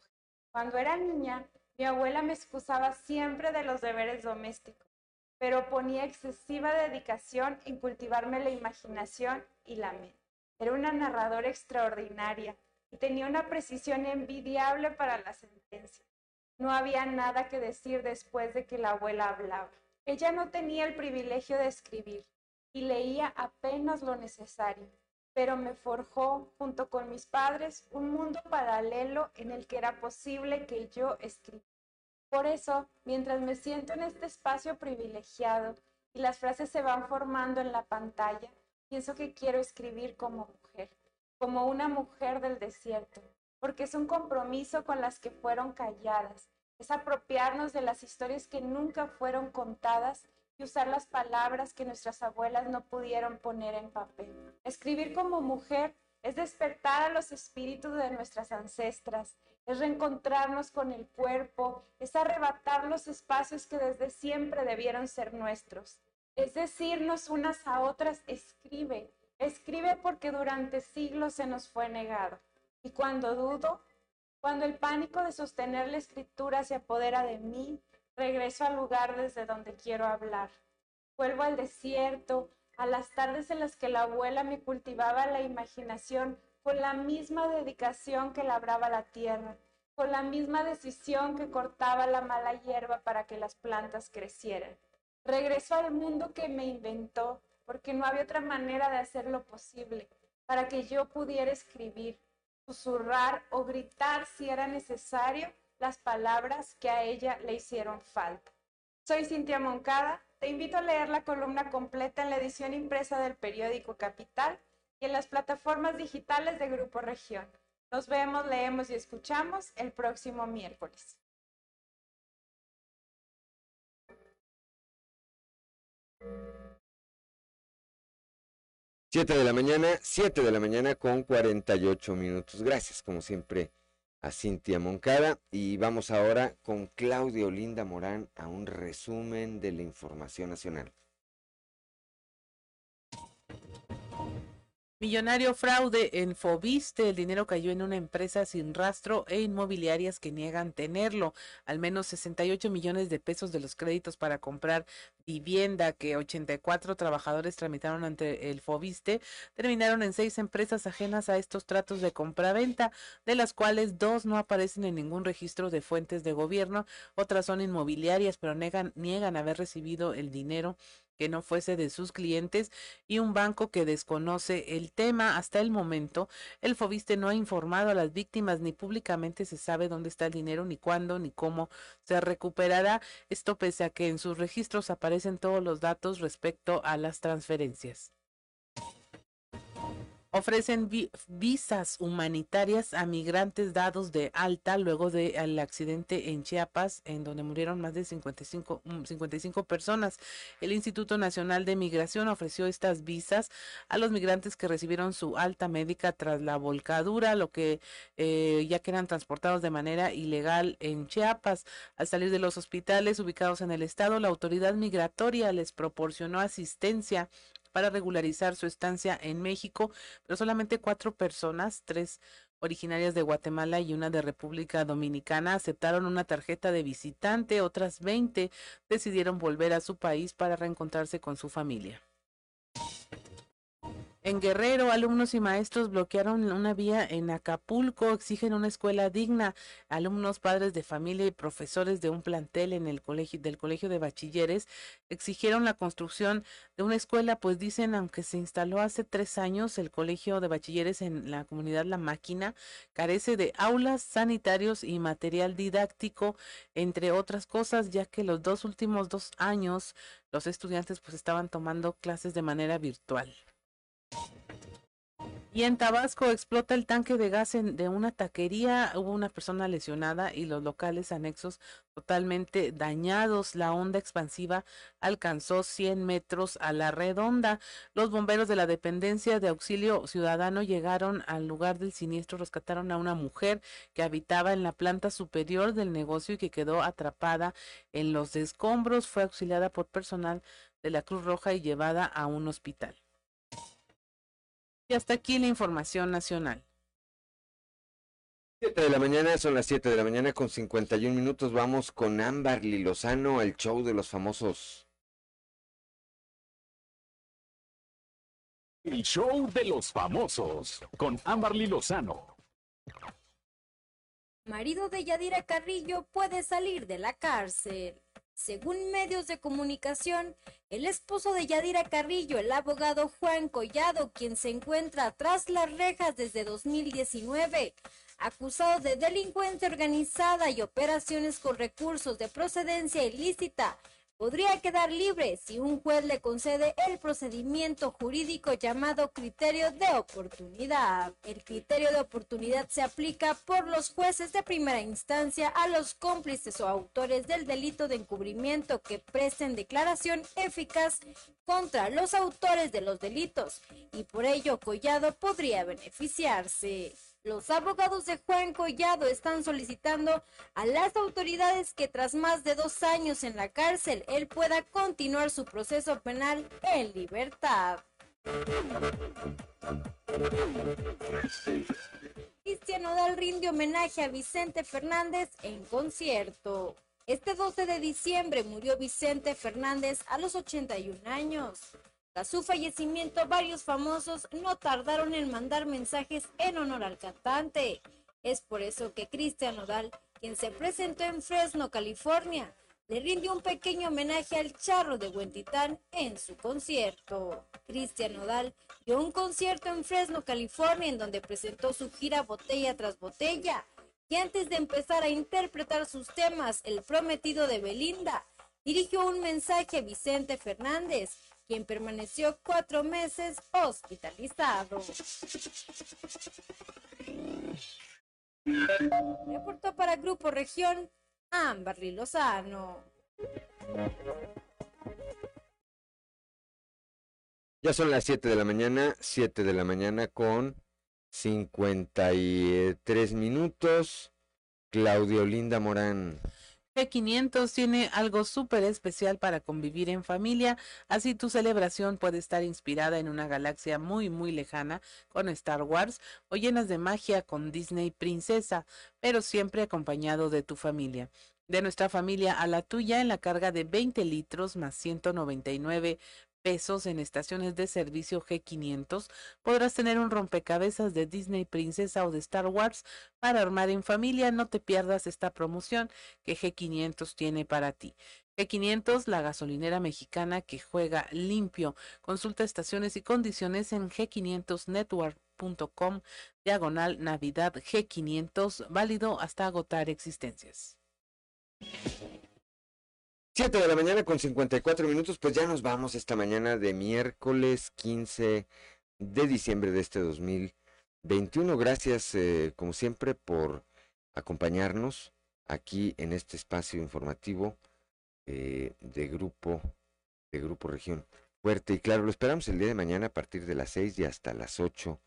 Cuando era niña, mi abuela me excusaba siempre de los deberes domésticos, pero ponía excesiva dedicación en cultivarme la imaginación y la mente. Era una narradora extraordinaria y tenía una precisión envidiable para la sentencia. No había nada que decir después de que la abuela hablaba. Ella no tenía el privilegio de escribir y leía apenas lo necesario pero me forjó, junto con mis padres, un mundo paralelo en el que era posible que yo escribiera. Por eso, mientras me siento en este espacio privilegiado y las frases se van formando en la pantalla, pienso que quiero escribir como mujer, como una mujer del desierto, porque es un compromiso con las que fueron calladas, es apropiarnos de las historias que nunca fueron contadas y usar las palabras que nuestras abuelas no pudieron poner en papel. Escribir como mujer es despertar a los espíritus de nuestras ancestras, es reencontrarnos con el cuerpo, es arrebatar los espacios que desde siempre debieron ser nuestros. Es decirnos unas a otras, escribe, escribe porque durante siglos se nos fue negado. Y cuando dudo, cuando el pánico de sostener la escritura se apodera de mí, regreso al lugar desde donde quiero hablar. Vuelvo al desierto, a las tardes en las que la abuela me cultivaba la imaginación con la misma dedicación que labraba la tierra, con la misma decisión que cortaba la mala hierba para que las plantas crecieran. Regreso al mundo que me inventó, porque no había otra manera de hacerlo posible, para que yo pudiera escribir, susurrar o gritar si era necesario las palabras que a ella le hicieron falta. Soy Cintia Moncada. Te invito a leer la columna completa en la edición impresa del periódico Capital y en las plataformas digitales de Grupo Región. Nos vemos, leemos y escuchamos el próximo miércoles. Siete de la mañana, siete de la mañana con 48 minutos. Gracias, como siempre, a Cintia Moncada. Y vamos ahora con Claudia Olinda Morán a un resumen de la información nacional. Millonario fraude en Fobiste. El dinero cayó en una empresa sin rastro e inmobiliarias que niegan tenerlo. Al menos 68 millones de pesos de los créditos para comprar vivienda que 84 trabajadores tramitaron ante el Fobiste terminaron en seis empresas ajenas a estos tratos de compra-venta, de las cuales dos no aparecen en ningún registro de fuentes de gobierno. Otras son inmobiliarias, pero niegan, niegan haber recibido el dinero que no fuese de sus clientes y un banco que desconoce el tema. Hasta el momento, el Fobiste no ha informado a las víctimas ni públicamente se sabe dónde está el dinero, ni cuándo, ni cómo se recuperará. Esto pese a que en sus registros aparecen todos los datos respecto a las transferencias ofrecen visas humanitarias a migrantes dados de alta luego del accidente en Chiapas, en donde murieron más de 55, 55 mm, personas. El Instituto Nacional de Migración ofreció estas visas a los migrantes que recibieron su alta médica tras la volcadura, lo que eh, ya que eran transportados de manera ilegal en Chiapas. Al salir de los hospitales ubicados en el estado, la autoridad migratoria les proporcionó asistencia para regularizar su estancia en México, pero solamente cuatro personas, tres originarias de Guatemala y una de República Dominicana, aceptaron una tarjeta de visitante, otras 20 decidieron volver a su país para reencontrarse con su familia. En Guerrero, alumnos y maestros bloquearon una vía en Acapulco, exigen una escuela digna. Alumnos, padres de familia y profesores de un plantel en el colegio del colegio de bachilleres exigieron la construcción de una escuela, pues dicen, aunque se instaló hace tres años, el colegio de bachilleres en la comunidad La Máquina carece de aulas, sanitarios y material didáctico, entre otras cosas, ya que los dos últimos dos años los estudiantes pues estaban tomando clases de manera virtual. Y en Tabasco explota el tanque de gas de una taquería, hubo una persona lesionada y los locales anexos totalmente dañados. La onda expansiva alcanzó 100 metros a la redonda. Los bomberos de la dependencia de auxilio ciudadano llegaron al lugar del siniestro, rescataron a una mujer que habitaba en la planta superior del negocio y que quedó atrapada en los escombros. Fue auxiliada por personal de la Cruz Roja y llevada a un hospital. Y hasta aquí la información nacional. 7 de la mañana, son las 7 de la mañana con 51 minutos. Vamos con Ámbar Lozano al show de los famosos. El show de los famosos con Ámbar Lozano. Marido de Yadira Carrillo puede salir de la cárcel. Según medios de comunicación, el esposo de Yadira Carrillo, el abogado Juan Collado, quien se encuentra tras las rejas desde 2019, acusado de delincuencia organizada y operaciones con recursos de procedencia ilícita, podría quedar libre si un juez le concede el procedimiento jurídico llamado criterio de oportunidad. El criterio de oportunidad se aplica por los jueces de primera instancia a los cómplices o autores del delito de encubrimiento que presten declaración eficaz contra los autores de los delitos y por ello Collado podría beneficiarse. Los abogados de Juan Collado están solicitando a las autoridades que tras más de dos años en la cárcel, él pueda continuar su proceso penal en libertad. Cristian Odal rinde homenaje a Vicente Fernández en concierto. Este 12 de diciembre murió Vicente Fernández a los 81 años. Tras su fallecimiento, varios famosos no tardaron en mandar mensajes en honor al cantante. Es por eso que Cristian Nodal, quien se presentó en Fresno, California, le rindió un pequeño homenaje al charro de Huentitán en su concierto. Cristian Nodal dio un concierto en Fresno, California, en donde presentó su gira Botella tras Botella. Y antes de empezar a interpretar sus temas, El prometido de Belinda, dirigió un mensaje a Vicente Fernández, quien permaneció cuatro meses hospitalizado. Reportó para Grupo Región Amberly Lozano. Ya son las 7 de la mañana, 7 de la mañana con 53 minutos. Claudio Linda Morán. G500 tiene algo súper especial para convivir en familia, así tu celebración puede estar inspirada en una galaxia muy muy lejana con Star Wars o llenas de magia con Disney Princesa, pero siempre acompañado de tu familia. De nuestra familia a la tuya en la carga de 20 litros más 199 pesos en estaciones de servicio G500, podrás tener un rompecabezas de Disney Princesa o de Star Wars para armar en familia. No te pierdas esta promoción que G500 tiene para ti. G500, la gasolinera mexicana que juega limpio. Consulta estaciones y condiciones en g500network.com diagonal Navidad G500, válido hasta agotar existencias. 7 de la mañana con 54 minutos, pues ya nos vamos esta mañana de miércoles 15 de diciembre de este 2021. Gracias, eh, como siempre, por acompañarnos aquí en este espacio informativo eh, de Grupo, de Grupo Región Fuerte. Y claro, lo esperamos el día de mañana a partir de las 6 y hasta las 8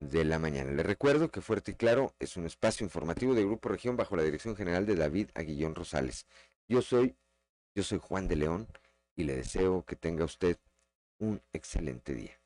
de la mañana. Les recuerdo que Fuerte y Claro es un espacio informativo de Grupo Región bajo la dirección general de David Aguillón Rosales. Yo soy yo soy Juan de León y le deseo que tenga usted un excelente día.